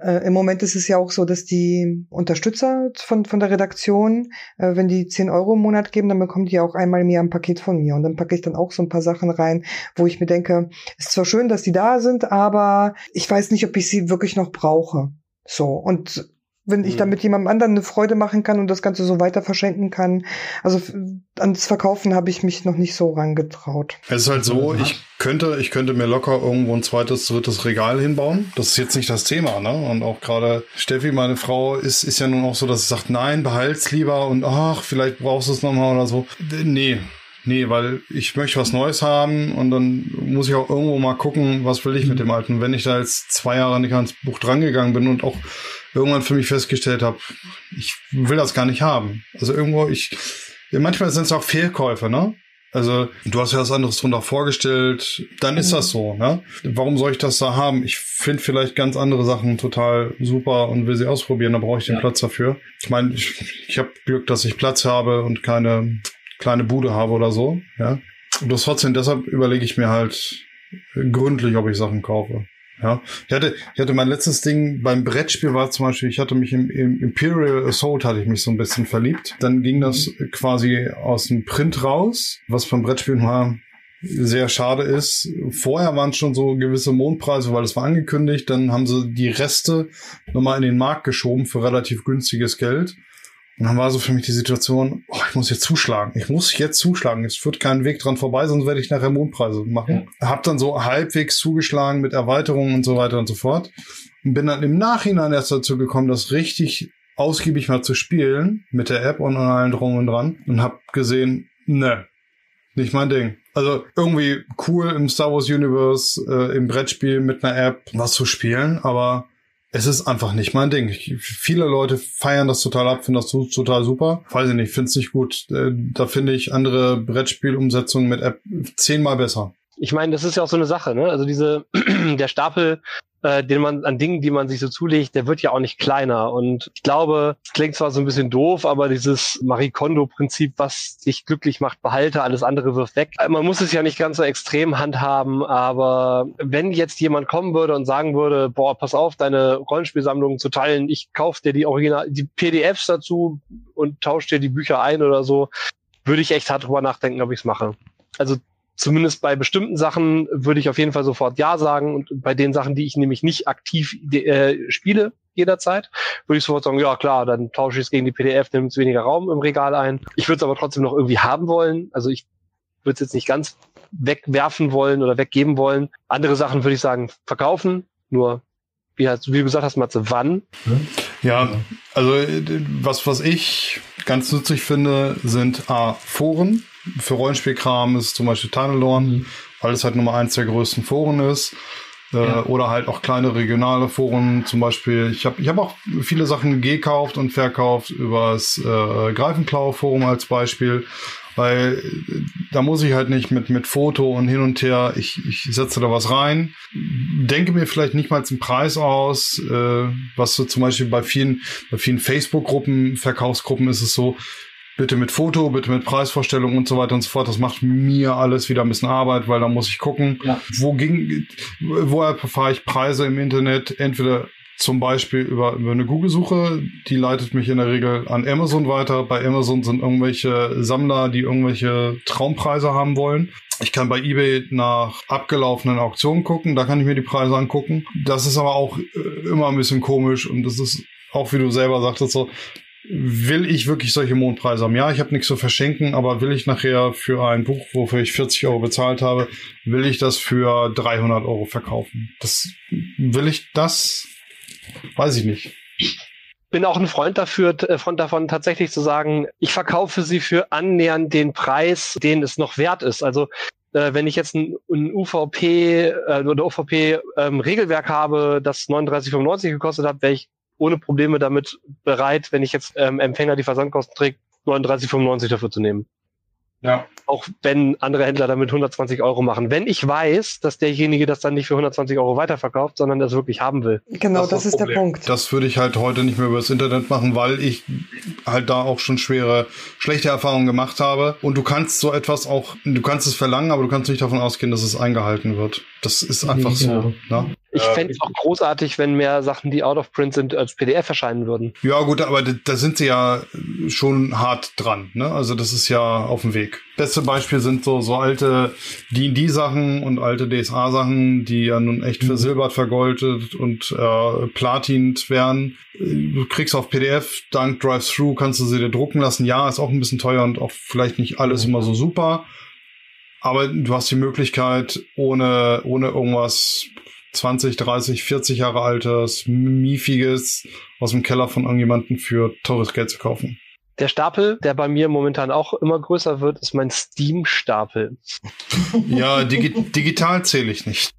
äh, Im Moment ist es ja auch so, dass die Unterstützer von, von der Redaktion, äh, wenn die 10 Euro im Monat geben, dann bekommen die auch einmal mehr ein Paket von mir. Und dann packe ich dann auch so ein paar Sachen rein, wo ich mir denke, ist zwar schön, dass die da sind, aber ich weiß nicht, ob ich sie wirklich noch brauche. So. Und wenn ich mhm. damit jemandem anderen eine Freude machen kann und das Ganze so weiter verschenken kann. Also ans Verkaufen habe ich mich noch nicht so rangetraut. Es ist halt so, ich könnte, ich könnte mir locker irgendwo ein zweites, drittes Regal hinbauen. Das ist jetzt nicht das Thema, ne? Und auch gerade Steffi, meine Frau, ist, ist ja nun auch so, dass sie sagt, nein, behalt's lieber und ach, vielleicht brauchst du es nochmal oder so. Nee, Nee, weil ich möchte was Neues haben und dann muss ich auch irgendwo mal gucken, was will ich mit dem Alten. Wenn ich da jetzt zwei Jahre nicht ans Buch drangegangen bin und auch irgendwann für mich festgestellt habe, ich will das gar nicht haben. Also irgendwo, ich, manchmal sind es auch Fehlkäufe, ne? Also, du hast ja was anderes drunter vorgestellt, dann ist das so, ne? Warum soll ich das da haben? Ich finde vielleicht ganz andere Sachen total super und will sie ausprobieren, da brauche ich den ja. Platz dafür. Ich meine, ich, ich habe Glück, dass ich Platz habe und keine kleine Bude habe oder so, ja. Und das trotzdem, deshalb überlege ich mir halt gründlich, ob ich Sachen kaufe. Ja, ich hatte, ich hatte mein letztes Ding beim Brettspiel war zum Beispiel, ich hatte mich im, im Imperial Assault hatte ich mich so ein bisschen verliebt. Dann ging das quasi aus dem Print raus, was beim Brettspielen war sehr schade ist. Vorher waren schon so gewisse Mondpreise, weil es war angekündigt. Dann haben sie die Reste nochmal in den Markt geschoben für relativ günstiges Geld. Und dann war so für mich die Situation, oh, ich muss jetzt zuschlagen. Ich muss jetzt zuschlagen. Es führt keinen Weg dran vorbei, sonst werde ich nachher Mondpreise machen. Ja. Hab dann so halbwegs zugeschlagen mit Erweiterungen und so weiter und so fort. Und bin dann im Nachhinein erst dazu gekommen, das richtig ausgiebig mal zu spielen mit der App und allen drum und dran. Und hab gesehen, ne, nicht mein Ding. Also irgendwie cool im Star Wars Universe, äh, im Brettspiel mit einer App was zu spielen, aber es ist einfach nicht mein Ding. Ich, viele Leute feiern das total ab, finden das total super. Weiß ich nicht, finde es nicht gut. Äh, da finde ich andere Brettspielumsetzungen mit App zehnmal besser. Ich meine, das ist ja auch so eine Sache, ne? Also diese, der Stapel äh, den man an Dingen, die man sich so zulegt, der wird ja auch nicht kleiner. Und ich glaube, es klingt zwar so ein bisschen doof, aber dieses Marie Kondo-Prinzip, was dich glücklich macht, behalte, alles andere wirft weg. Man muss es ja nicht ganz so extrem handhaben, aber wenn jetzt jemand kommen würde und sagen würde, boah, pass auf, deine Rollenspielsammlungen zu teilen, ich kauf dir die Original, die PDFs dazu und tausche dir die Bücher ein oder so, würde ich echt hart drüber nachdenken, ob ich es mache. Also zumindest bei bestimmten Sachen würde ich auf jeden Fall sofort Ja sagen und bei den Sachen, die ich nämlich nicht aktiv äh, spiele jederzeit, würde ich sofort sagen, ja klar, dann tausche ich es gegen die PDF, nimmt es weniger Raum im Regal ein. Ich würde es aber trotzdem noch irgendwie haben wollen. Also ich würde es jetzt nicht ganz wegwerfen wollen oder weggeben wollen. Andere Sachen würde ich sagen, verkaufen, nur wie, wie du gesagt hast, Matze, wann? Ja, also was, was ich ganz nützlich finde, sind A, Foren. Für Rollenspielkram ist zum Beispiel Tunnelorn, mhm. weil es halt Nummer eins der größten Foren ist. Äh, ja. Oder halt auch kleine regionale Foren, zum Beispiel. Ich habe ich hab auch viele Sachen gekauft und verkauft über das äh, Greifenklau-Forum als Beispiel weil da muss ich halt nicht mit, mit Foto und hin und her, ich, ich setze da was rein, denke mir vielleicht nicht mal einen Preis aus, äh, was so zum Beispiel bei vielen, bei vielen Facebook-Gruppen, Verkaufsgruppen ist es so, bitte mit Foto, bitte mit Preisvorstellung und so weiter und so fort. Das macht mir alles wieder ein bisschen Arbeit, weil da muss ich gucken, ja. wo ging, woher erfahre ich Preise im Internet? Entweder zum Beispiel über, über eine Google-Suche, die leitet mich in der Regel an Amazon weiter. Bei Amazon sind irgendwelche Sammler, die irgendwelche Traumpreise haben wollen. Ich kann bei eBay nach abgelaufenen Auktionen gucken, da kann ich mir die Preise angucken. Das ist aber auch äh, immer ein bisschen komisch und das ist auch, wie du selber sagtest, so, will ich wirklich solche Mondpreise haben? Ja, ich habe nichts zu verschenken, aber will ich nachher für ein Buch, wofür ich 40 Euro bezahlt habe, will ich das für 300 Euro verkaufen? Das will ich das Weiß ich nicht. bin auch ein Freund dafür, äh, Freund davon, tatsächlich zu sagen, ich verkaufe sie für annähernd den Preis, den es noch wert ist. Also äh, wenn ich jetzt ein, ein UVP äh, oder UVP ähm, Regelwerk habe, das 39,95 gekostet hat, wäre ich ohne Probleme damit bereit, wenn ich jetzt ähm, Empfänger die Versandkosten trägt, 39,95 dafür zu nehmen. Ja. Auch wenn andere Händler damit 120 Euro machen. Wenn ich weiß, dass derjenige das dann nicht für 120 Euro weiterverkauft, sondern das wirklich haben will. Genau, das, das ist, der Punkt. Das würde ich halt heute nicht mehr über das Internet machen, weil ich halt da auch schon schwere, schlechte Erfahrungen gemacht habe. Und du kannst so etwas auch, du kannst es verlangen, aber du kannst nicht davon ausgehen, dass es eingehalten wird. Das ist einfach ja. so. Ne? Ich fände es auch großartig, wenn mehr Sachen, die out of print sind, als PDF erscheinen würden. Ja, gut, aber da, da sind sie ja schon hart dran. Ne? Also das ist ja auf dem Weg. Beste Beispiel sind so, so alte D&D-Sachen und alte DSA-Sachen, die ja nun echt mhm. versilbert, vergoldet und äh, platint werden. Du kriegst auf PDF, dank Drive-Thru kannst du sie dir drucken lassen. Ja, ist auch ein bisschen teuer und auch vielleicht nicht alles mhm. immer so super. Aber du hast die Möglichkeit, ohne, ohne irgendwas 20, 30, 40 Jahre altes, miefiges aus dem Keller von irgendjemandem für teures Geld zu kaufen. Der Stapel, der bei mir momentan auch immer größer wird, ist mein Steam-Stapel. Ja, digi digital zähle ich nicht.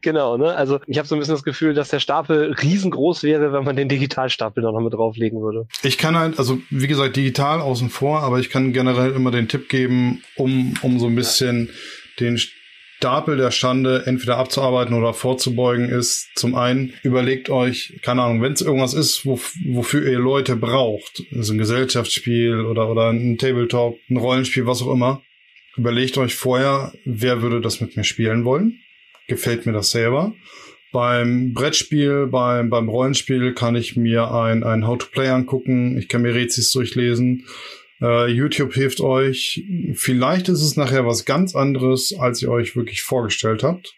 Genau, ne? Also ich habe so ein bisschen das Gefühl, dass der Stapel riesengroß wäre, wenn man den Digitalstapel noch mit drauflegen würde. Ich kann halt, also wie gesagt, digital außen vor, aber ich kann generell immer den Tipp geben, um, um so ein bisschen ja. den Stapel der Schande entweder abzuarbeiten oder vorzubeugen ist, zum einen überlegt euch, keine Ahnung, wenn es irgendwas ist, wo, wofür ihr Leute braucht, also ein Gesellschaftsspiel oder, oder ein Tabletop, ein Rollenspiel, was auch immer, überlegt euch vorher, wer würde das mit mir spielen wollen? Gefällt mir das selber? Beim Brettspiel, beim, beim Rollenspiel kann ich mir ein, ein How-to-Play angucken, ich kann mir Rätsels durchlesen, Uh, YouTube hilft euch. Vielleicht ist es nachher was ganz anderes, als ihr euch wirklich vorgestellt habt.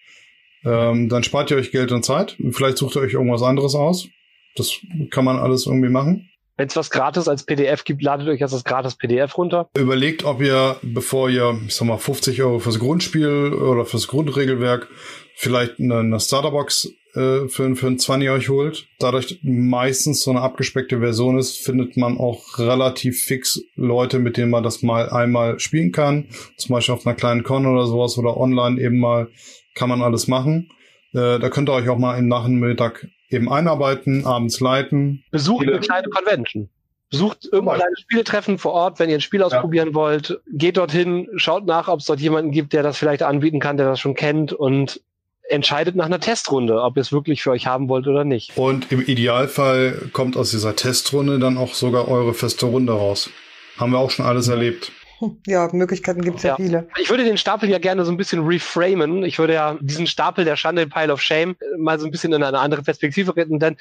Ähm, dann spart ihr euch Geld und Zeit. Vielleicht sucht ihr euch irgendwas anderes aus. Das kann man alles irgendwie machen. Wenn es was gratis als PDF gibt, ladet euch das gratis PDF runter. Überlegt, ob ihr, bevor ihr, ich sag mal, 50 Euro fürs Grundspiel oder fürs Grundregelwerk vielleicht eine, eine Starterbox äh, für, für ein 20 euch holt. Dadurch meistens so eine abgespeckte Version ist, findet man auch relativ fix Leute, mit denen man das mal einmal spielen kann. Zum Beispiel auf einer kleinen Con oder sowas oder online eben mal kann man alles machen. Äh, da könnt ihr euch auch mal im Nachmittag eben einarbeiten, abends leiten. Besucht eine kleine Convention. Besucht irgendein kleines Spieltreffen vor Ort, wenn ihr ein Spiel ausprobieren ja. wollt. Geht dorthin, schaut nach, ob es dort jemanden gibt, der das vielleicht anbieten kann, der das schon kennt und entscheidet nach einer Testrunde, ob ihr es wirklich für euch haben wollt oder nicht. Und im Idealfall kommt aus dieser Testrunde dann auch sogar eure feste Runde raus. Haben wir auch schon alles erlebt. Ja, Möglichkeiten gibt es ja. ja. viele. Ich würde den Stapel ja gerne so ein bisschen reframen. Ich würde ja diesen Stapel der Schande, Pile of Shame, mal so ein bisschen in eine andere Perspektive retten, denn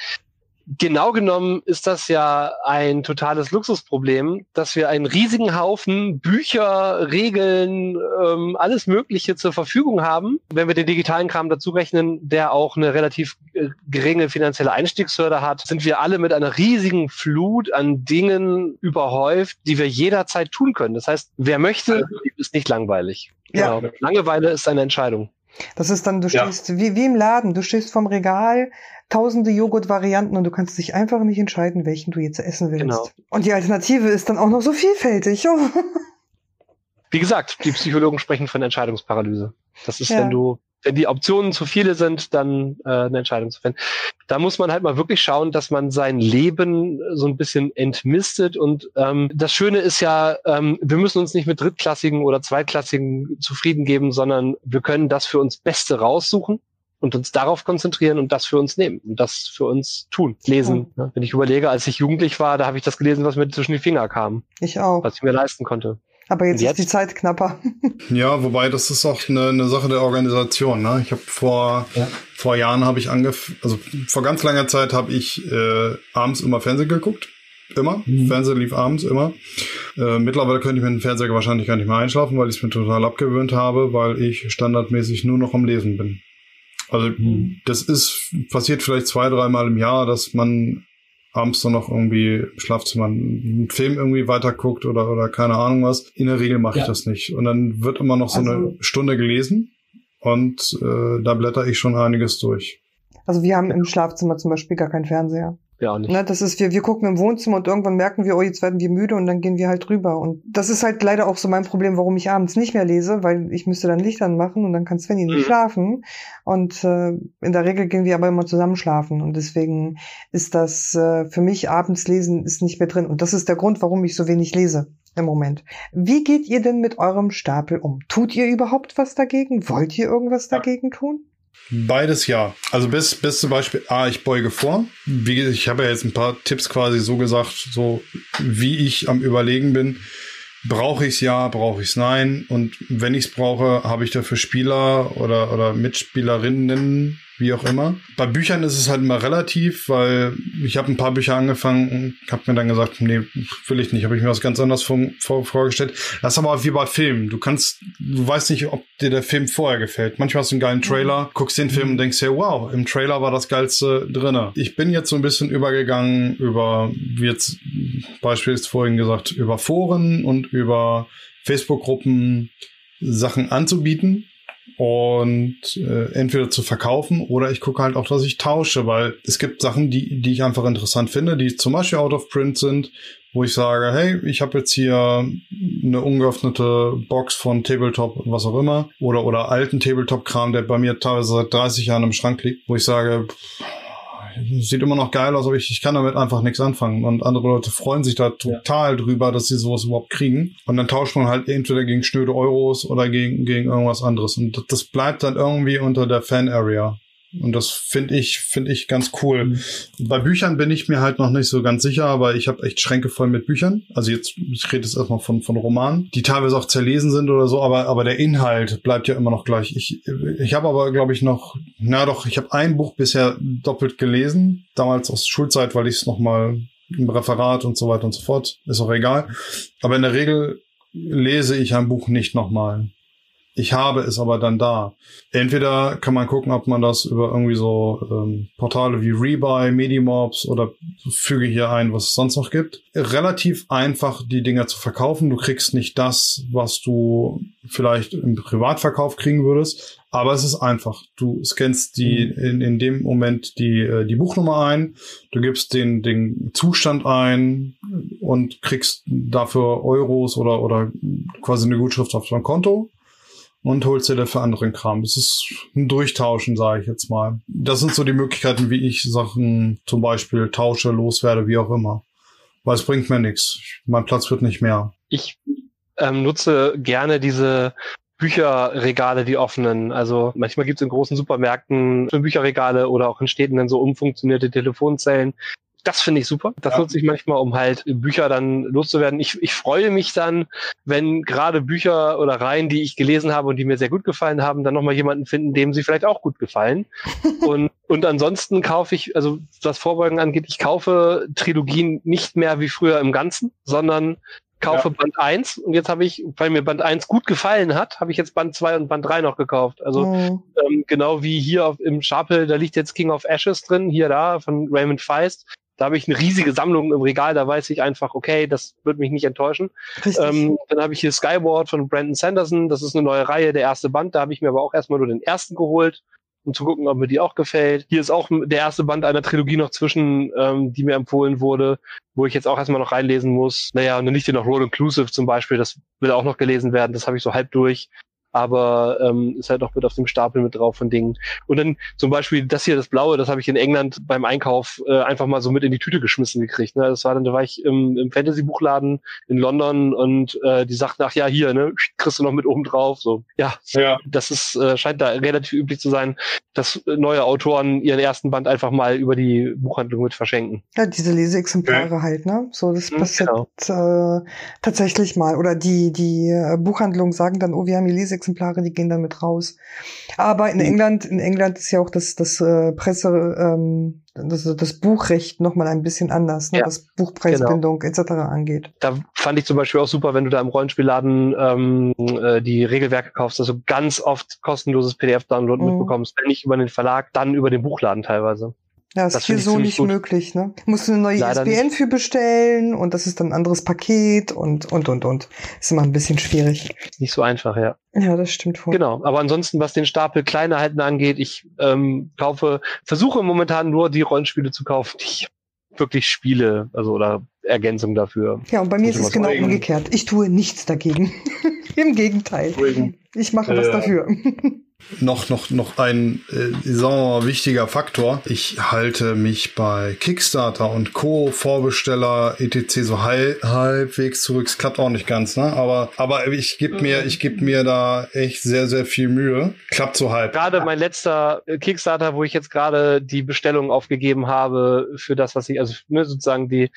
genau genommen ist das ja ein totales Luxusproblem, dass wir einen riesigen Haufen Bücher, Regeln, ähm, alles Mögliche zur Verfügung haben. Wenn wir den digitalen Kram dazu rechnen, der auch eine relativ äh, geringe finanzielle Einstiegshürde hat, sind wir alle mit einer riesigen Flut an Dingen überhäuft, die wir jederzeit tun können. Das heißt, wer möchte, ist nicht langweilig. Ja. Genau. Langeweile ist eine Entscheidung. Das ist dann, du stehst ja. wie, wie im Laden, du stehst vom Regal, tausende Joghurt-Varianten und du kannst dich einfach nicht entscheiden, welchen du jetzt essen willst. Genau. Und die Alternative ist dann auch noch so vielfältig. Oh. Wie gesagt, die Psychologen sprechen von Entscheidungsparalyse. Das ist, ja. wenn du, wenn die Optionen zu viele sind, dann äh, eine Entscheidung zu finden. Da muss man halt mal wirklich schauen, dass man sein Leben so ein bisschen entmistet. Und ähm, das Schöne ist ja, ähm, wir müssen uns nicht mit drittklassigen oder zweitklassigen zufrieden geben, sondern wir können das für uns Beste raussuchen und uns darauf konzentrieren und das für uns nehmen und das für uns tun. Lesen. Ja. Wenn ich überlege, als ich jugendlich war, da habe ich das gelesen, was mir zwischen die Finger kam. Ich auch. Was ich mir leisten konnte. Aber jetzt, jetzt, ist die Zeit knapper. ja, wobei das ist auch eine, eine Sache der Organisation. Ne? Ich habe vor ja. vor Jahren habe ich angefangen, also vor ganz langer Zeit habe ich äh, abends immer Fernsehen geguckt. Immer. Mhm. Fernseher lief abends immer. Äh, mittlerweile könnte ich mit dem Fernseher wahrscheinlich gar nicht mehr einschlafen, weil ich es mir total abgewöhnt habe, weil ich standardmäßig nur noch am Lesen bin. Also mhm. das ist passiert vielleicht zwei, dreimal im Jahr, dass man abends dann noch irgendwie im Schlafzimmer einen Film irgendwie weiterguckt oder, oder keine Ahnung was. In der Regel mache ja. ich das nicht. Und dann wird immer noch so also, eine Stunde gelesen und äh, da blätter ich schon einiges durch. Also wir haben im Schlafzimmer zum Beispiel gar keinen Fernseher. Ja, nicht. Ne, das ist, wir, wir gucken im Wohnzimmer und irgendwann merken wir, oh, jetzt werden wir müde und dann gehen wir halt drüber. Und das ist halt leider auch so mein Problem, warum ich abends nicht mehr lese, weil ich müsste dann Licht anmachen und dann kann Svenny nicht mhm. schlafen. Und äh, in der Regel gehen wir aber immer zusammen schlafen. Und deswegen ist das äh, für mich abends lesen ist nicht mehr drin. Und das ist der Grund, warum ich so wenig lese im Moment. Wie geht ihr denn mit eurem Stapel um? Tut ihr überhaupt was dagegen? Wollt ihr irgendwas dagegen tun? Beides ja. Also bis, bis zum Beispiel, ah, ich beuge vor. Wie, ich habe ja jetzt ein paar Tipps quasi so gesagt, so wie ich am Überlegen bin. Brauche ich es ja, brauche ich es nein. Und wenn ich es brauche, habe ich dafür Spieler oder, oder Mitspielerinnen, wie auch immer. Bei Büchern ist es halt immer relativ, weil ich habe ein paar Bücher angefangen und habe mir dann gesagt, nee, will ich nicht, habe ich mir was ganz anderes vor, vor, vorgestellt. Das ist aber auch wie bei Filmen. Du kannst, du weißt nicht, ob dir der Film vorher gefällt. Manchmal hast du einen geilen Trailer, guckst den Film und denkst dir, wow, im Trailer war das Geilste drinne. Ich bin jetzt so ein bisschen übergegangen über, wie jetzt beispielsweise vorhin gesagt, über Foren und über Facebook-Gruppen Sachen anzubieten und äh, entweder zu verkaufen oder ich gucke halt auch, dass ich tausche, weil es gibt Sachen, die, die ich einfach interessant finde, die zum Beispiel out of print sind, wo ich sage, hey, ich habe jetzt hier eine ungeöffnete Box von Tabletop, was auch immer, oder oder alten Tabletop-Kram, der bei mir teilweise seit 30 Jahren im Schrank liegt, wo ich sage, pff, sieht immer noch geil aus, aber ich, ich kann damit einfach nichts anfangen. Und andere Leute freuen sich da total ja. drüber, dass sie sowas überhaupt kriegen. Und dann tauscht man halt entweder gegen schnöde Euros oder gegen, gegen irgendwas anderes. Und das bleibt dann irgendwie unter der Fan-Area. Und das finde ich, finde ich ganz cool. Mhm. Bei Büchern bin ich mir halt noch nicht so ganz sicher, aber ich habe echt Schränke voll mit Büchern. Also jetzt, ich rede jetzt erstmal von, von Romanen, die teilweise auch zerlesen sind oder so, aber, aber der Inhalt bleibt ja immer noch gleich. Ich, ich habe aber, glaube ich, noch, na doch, ich habe ein Buch bisher doppelt gelesen, damals aus Schulzeit, weil ich es nochmal im Referat und so weiter und so fort, ist auch egal. Aber in der Regel lese ich ein Buch nicht nochmal. Ich habe es aber dann da. Entweder kann man gucken, ob man das über irgendwie so ähm, Portale wie Rebuy, Medimobs oder füge hier ein, was es sonst noch gibt. Relativ einfach, die Dinger zu verkaufen. Du kriegst nicht das, was du vielleicht im Privatverkauf kriegen würdest, aber es ist einfach. Du scannst die in, in dem Moment die, äh, die Buchnummer ein, du gibst den, den Zustand ein und kriegst dafür Euros oder, oder quasi eine Gutschrift auf dein Konto und holst dir dafür anderen Kram. Das ist ein Durchtauschen, sage ich jetzt mal. Das sind so die Möglichkeiten, wie ich Sachen zum Beispiel tausche, loswerde, wie auch immer. Weil es bringt mir nichts. Mein Platz wird nicht mehr. Ich ähm, nutze gerne diese Bücherregale, die offenen. Also manchmal gibt es in großen Supermärkten Bücherregale oder auch in Städten dann so umfunktionierte Telefonzellen. Das finde ich super. Das ja. nutze ich manchmal, um halt Bücher dann loszuwerden. Ich, ich freue mich dann, wenn gerade Bücher oder Reihen, die ich gelesen habe und die mir sehr gut gefallen haben, dann nochmal jemanden finden, dem sie vielleicht auch gut gefallen. und, und ansonsten kaufe ich, also was Vorbeugen angeht, ich kaufe Trilogien nicht mehr wie früher im Ganzen, sondern kaufe ja. Band 1 und jetzt habe ich, weil mir Band 1 gut gefallen hat, habe ich jetzt Band 2 und Band 3 noch gekauft. Also mhm. ähm, genau wie hier auf, im Stapel, da liegt jetzt King of Ashes drin, hier da von Raymond Feist. Da habe ich eine riesige Sammlung im Regal, da weiß ich einfach, okay, das wird mich nicht enttäuschen. Ähm, dann habe ich hier Skyward von Brandon Sanderson, das ist eine neue Reihe, der erste Band, da habe ich mir aber auch erstmal nur den ersten geholt um zu gucken, ob mir die auch gefällt. Hier ist auch der erste Band einer Trilogie noch zwischen, ähm, die mir empfohlen wurde, wo ich jetzt auch erstmal noch reinlesen muss. Naja, und dann liegt hier noch Road Inclusive zum Beispiel, das will auch noch gelesen werden, das habe ich so halb durch aber ähm, ist halt auch mit auf dem Stapel mit drauf von Dingen. Und dann zum Beispiel das hier, das Blaue, das habe ich in England beim Einkauf äh, einfach mal so mit in die Tüte geschmissen gekriegt. Ne? Das war dann, da war ich im, im Fantasy-Buchladen in London und äh, die sagten, ach ja, hier, ne, kriegst du noch mit oben drauf. So, ja, ja. das ist äh, scheint da relativ üblich zu sein, dass neue Autoren ihren ersten Band einfach mal über die Buchhandlung mit verschenken. Ja, diese Leseexemplare ja. halt, ne? So, das mhm, passiert genau. äh, tatsächlich mal. Oder die die äh, Buchhandlungen sagen dann, oh, wir haben die Leseexemplare Exemplare, die gehen dann mit raus. Aber in. England, in England ist ja auch das, das äh, Presse, ähm, das, das Buchrecht nochmal ein bisschen anders, ne, ja, was Buchpreisbindung genau. etc. angeht. Da fand ich zum Beispiel auch super, wenn du da im Rollenspielladen ähm, äh, die Regelwerke kaufst, dass du ganz oft kostenloses PDF-Download mhm. mitbekommst, wenn nicht über den Verlag, dann über den Buchladen teilweise. Ja, ist das hier so nicht gut. möglich, ne? Musst du eine neue Leider ISBN nicht. für bestellen und das ist dann ein anderes Paket und, und, und, und. Ist immer ein bisschen schwierig. Nicht so einfach, ja. Ja, das stimmt wohl. Genau. Aber ansonsten, was den Stapel kleiner halten angeht, ich ähm, kaufe, versuche momentan nur die Rollenspiele zu kaufen, die ich wirklich spiele, also oder Ergänzung dafür. Ja, und bei mir ist es genau umgekehrt. Ich tue nichts dagegen. Im Gegenteil. Ich mache äh, was dafür. Noch, noch, noch ein, äh, sagen wir mal, wichtiger Faktor. Ich halte mich bei Kickstarter und Co. Vorbesteller etc. so halb, halbwegs zurück. Es klappt auch nicht ganz, ne? Aber, aber ich gebe mir, ich gebe mir da echt sehr, sehr viel Mühe. Klappt so halb. Gerade mein letzter Kickstarter, wo ich jetzt gerade die Bestellung aufgegeben habe für das, was ich, also ne, sozusagen die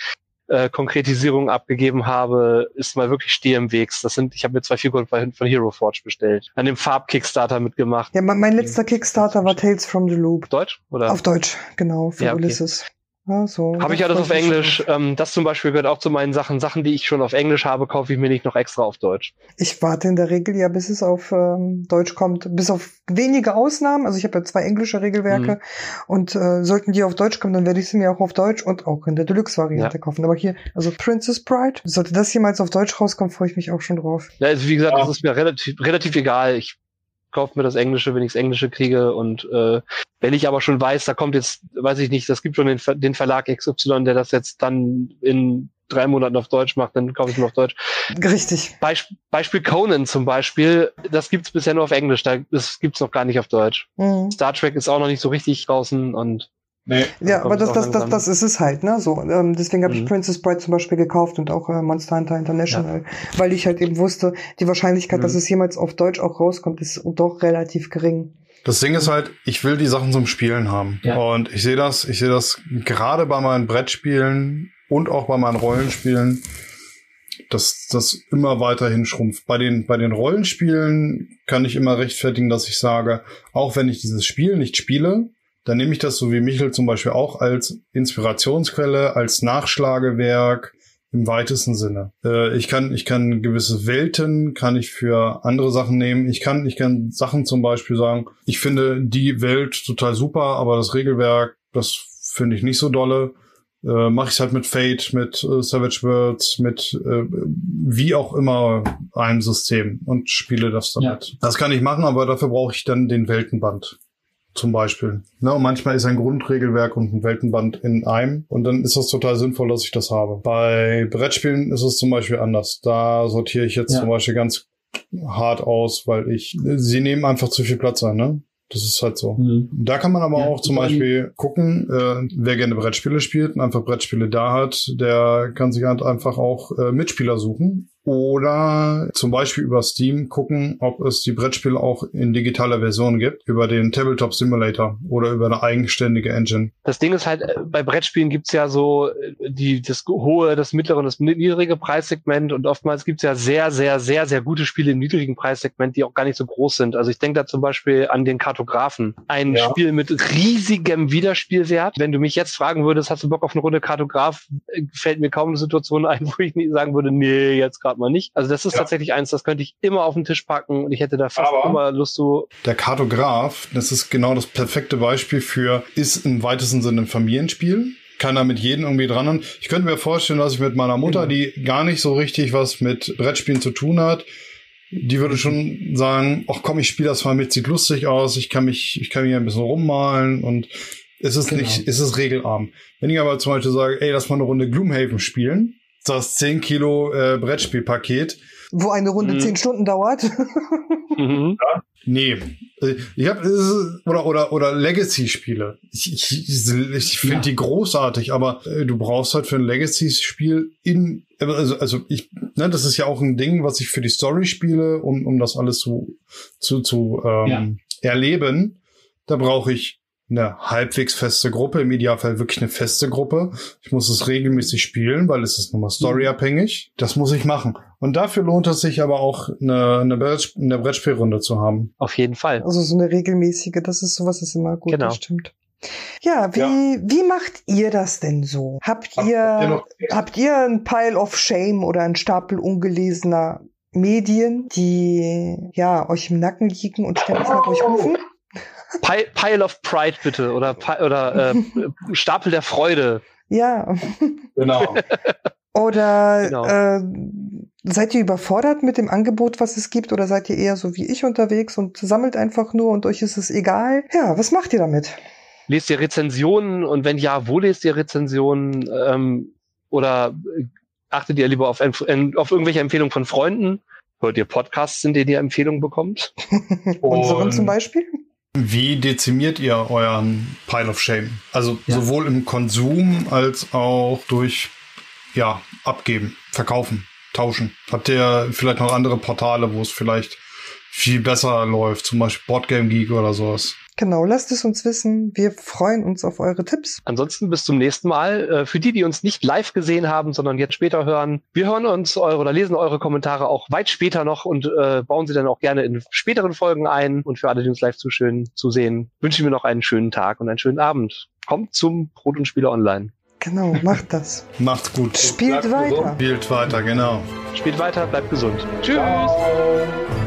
äh, Konkretisierung abgegeben habe, ist mal wirklich stehe im Wegs. Das sind, ich habe mir zwei Figuren von Hero Forge bestellt. An dem Farb-Kickstarter mitgemacht. Ja, mein, mein letzter Kickstarter war Tales from the Loop. Deutsch? Oder? Auf Deutsch, genau, für ja, okay. Ulysses. Ja, so. Habe ich alles auf Englisch. Ähm, das zum Beispiel gehört auch zu meinen Sachen. Sachen, die ich schon auf Englisch habe, kaufe ich mir nicht noch extra auf Deutsch. Ich warte in der Regel ja, bis es auf ähm, Deutsch kommt. Bis auf wenige Ausnahmen. Also ich habe ja zwei englische Regelwerke. Mhm. Und äh, sollten die auf Deutsch kommen, dann werde ich sie mir auch auf Deutsch und auch in der Deluxe-Variante ja. kaufen. Aber hier, also Princess Bride, sollte das jemals auf Deutsch rauskommen, freue ich mich auch schon drauf. Ja, also wie gesagt, ja. das ist mir relativ, relativ egal. Ich kaufe mir das Englische, wenn ich das Englische kriege. Und äh, wenn ich aber schon weiß, da kommt jetzt, weiß ich nicht, das gibt schon den, den Verlag XY, der das jetzt dann in drei Monaten auf Deutsch macht, dann kaufe ich mir auf Deutsch. Richtig. Beisp Beispiel Conan zum Beispiel, das gibt's bisher nur auf Englisch, da, das gibt's noch gar nicht auf Deutsch. Mhm. Star Trek ist auch noch nicht so richtig draußen und Nee, ja, aber das, das, das, das ist es halt, ne? So, ähm, deswegen habe mhm. ich Princess Bride zum Beispiel gekauft und auch äh, Monster Hunter International, ja. weil ich halt eben wusste, die Wahrscheinlichkeit, mhm. dass es jemals auf Deutsch auch rauskommt, ist doch relativ gering. Das Ding ist halt, ich will die Sachen zum Spielen haben. Ja. Und ich sehe das, ich sehe das gerade bei meinen Brettspielen und auch bei meinen Rollenspielen, dass das immer weiterhin schrumpft. Bei den, bei den Rollenspielen kann ich immer rechtfertigen, dass ich sage, auch wenn ich dieses Spiel nicht spiele, dann nehme ich das so wie Michel zum Beispiel auch als Inspirationsquelle, als Nachschlagewerk im weitesten Sinne. Äh, ich kann, ich kann gewisse Welten kann ich für andere Sachen nehmen. Ich kann, ich kann Sachen zum Beispiel sagen, ich finde die Welt total super, aber das Regelwerk, das finde ich nicht so dolle. Äh, Mache ich halt mit Fate, mit äh, Savage Worlds, mit äh, wie auch immer einem System und spiele das damit. Ja. Das kann ich machen, aber dafür brauche ich dann den Weltenband zum Beispiel. Ne, und manchmal ist ein Grundregelwerk und ein Weltenband in einem und dann ist das total sinnvoll, dass ich das habe. Bei Brettspielen ist es zum Beispiel anders. Da sortiere ich jetzt ja. zum Beispiel ganz hart aus, weil ich, sie nehmen einfach zu viel Platz ein, ne? Das ist halt so. Mhm. Da kann man aber ja, auch zum Beispiel gucken, äh, wer gerne Brettspiele spielt und einfach Brettspiele da hat, der kann sich halt einfach auch äh, Mitspieler suchen oder zum Beispiel über Steam gucken, ob es die Brettspiele auch in digitaler Version gibt, über den Tabletop Simulator oder über eine eigenständige Engine. Das Ding ist halt, äh, bei Brettspielen gibt's ja so äh, die, das hohe, das mittlere und das niedrige Preissegment und oftmals gibt's ja sehr, sehr, sehr, sehr gute Spiele im niedrigen Preissegment, die auch gar nicht so groß sind. Also ich denke da zum Beispiel an den Kartografen. Ein ja. Spiel mit riesigem Wiederspielwert. Wenn du mich jetzt fragen würdest, hast du Bock auf eine Runde Kartograf, äh, fällt mir kaum eine Situation ein, wo ich nicht sagen würde, nee, jetzt gerade mal nicht. Also das ist ja. tatsächlich eins, das könnte ich immer auf den Tisch packen und ich hätte da fast Aber immer Lust zu. Der Kartograf, das ist genau das perfekte Beispiel für, ist im weitesten Sinne ein Familienspiel kann da mit jedem irgendwie dran. Und ich könnte mir vorstellen, dass ich mit meiner Mutter, genau. die gar nicht so richtig was mit Brettspielen zu tun hat, die würde schon sagen, ach komm, ich spiele das mal mit, sieht lustig aus, ich kann mich, ich kann mich ein bisschen rummalen und es ist genau. nicht, es ist regelarm. Wenn ich aber zum Beispiel sage, ey, lass mal eine Runde Gloomhaven spielen, das 10 Kilo äh, Brettspielpaket. Wo eine Runde mhm. 10 Stunden dauert. mhm. ja. Nee. Also, ich hab, oder, oder, oder Legacy-Spiele. Ich, ich, ich finde ja. die großartig, aber äh, du brauchst halt für ein Legacy-Spiel in, also, also ich, ne, das ist ja auch ein Ding, was ich für die Story spiele, um, um das alles zu, zu, zu ähm, ja. erleben. Da brauche ich eine halbwegs feste Gruppe, im Idealfall wirklich eine feste Gruppe. Ich muss es regelmäßig spielen, weil es ist nochmal storyabhängig. Das muss ich machen. Und dafür lohnt es sich aber auch eine, eine, Brett, eine Brettspielrunde zu haben. Auf jeden Fall. Also so eine regelmäßige, das ist sowas ist immer gut, genau. das stimmt. Ja, wie, ja. wie macht ihr das denn so? Habt ihr, habt ihr, habt ihr ein Pile of Shame oder ein Stapel ungelesener Medien, die ja euch im Nacken liegen und ständig nach euch rufen? Pile, Pile of Pride bitte oder, oder äh, Stapel der Freude. Ja. Genau. oder genau. Äh, seid ihr überfordert mit dem Angebot, was es gibt, oder seid ihr eher so wie ich unterwegs und sammelt einfach nur und euch ist es egal? Ja, was macht ihr damit? Lest ihr Rezensionen und wenn ja, wo lest ihr Rezensionen? Ähm, oder achtet ihr lieber auf, auf irgendwelche Empfehlungen von Freunden? Hört ihr Podcasts, in denen ihr Empfehlungen bekommt? Unseren zum Beispiel? Wie dezimiert ihr euren Pile of Shame? Also ja. sowohl im Konsum als auch durch ja, abgeben, verkaufen, tauschen. Habt ihr vielleicht noch andere Portale, wo es vielleicht viel besser läuft, zum Beispiel Boardgame Geek oder sowas? Genau, lasst es uns wissen. Wir freuen uns auf eure Tipps. Ansonsten bis zum nächsten Mal. Äh, für die, die uns nicht live gesehen haben, sondern jetzt später hören, wir hören uns eure oder lesen eure Kommentare auch weit später noch und äh, bauen sie dann auch gerne in späteren Folgen ein. Und für alle, die uns live zuschauen, zu sehen, wünschen wir noch einen schönen Tag und einen schönen Abend. Kommt zum Brot und Spiele online. Genau, macht das. Macht's gut. Spielt bleibt weiter. Gesund. Spielt weiter, genau. Spielt weiter, bleibt gesund. Tschüss. Ciao.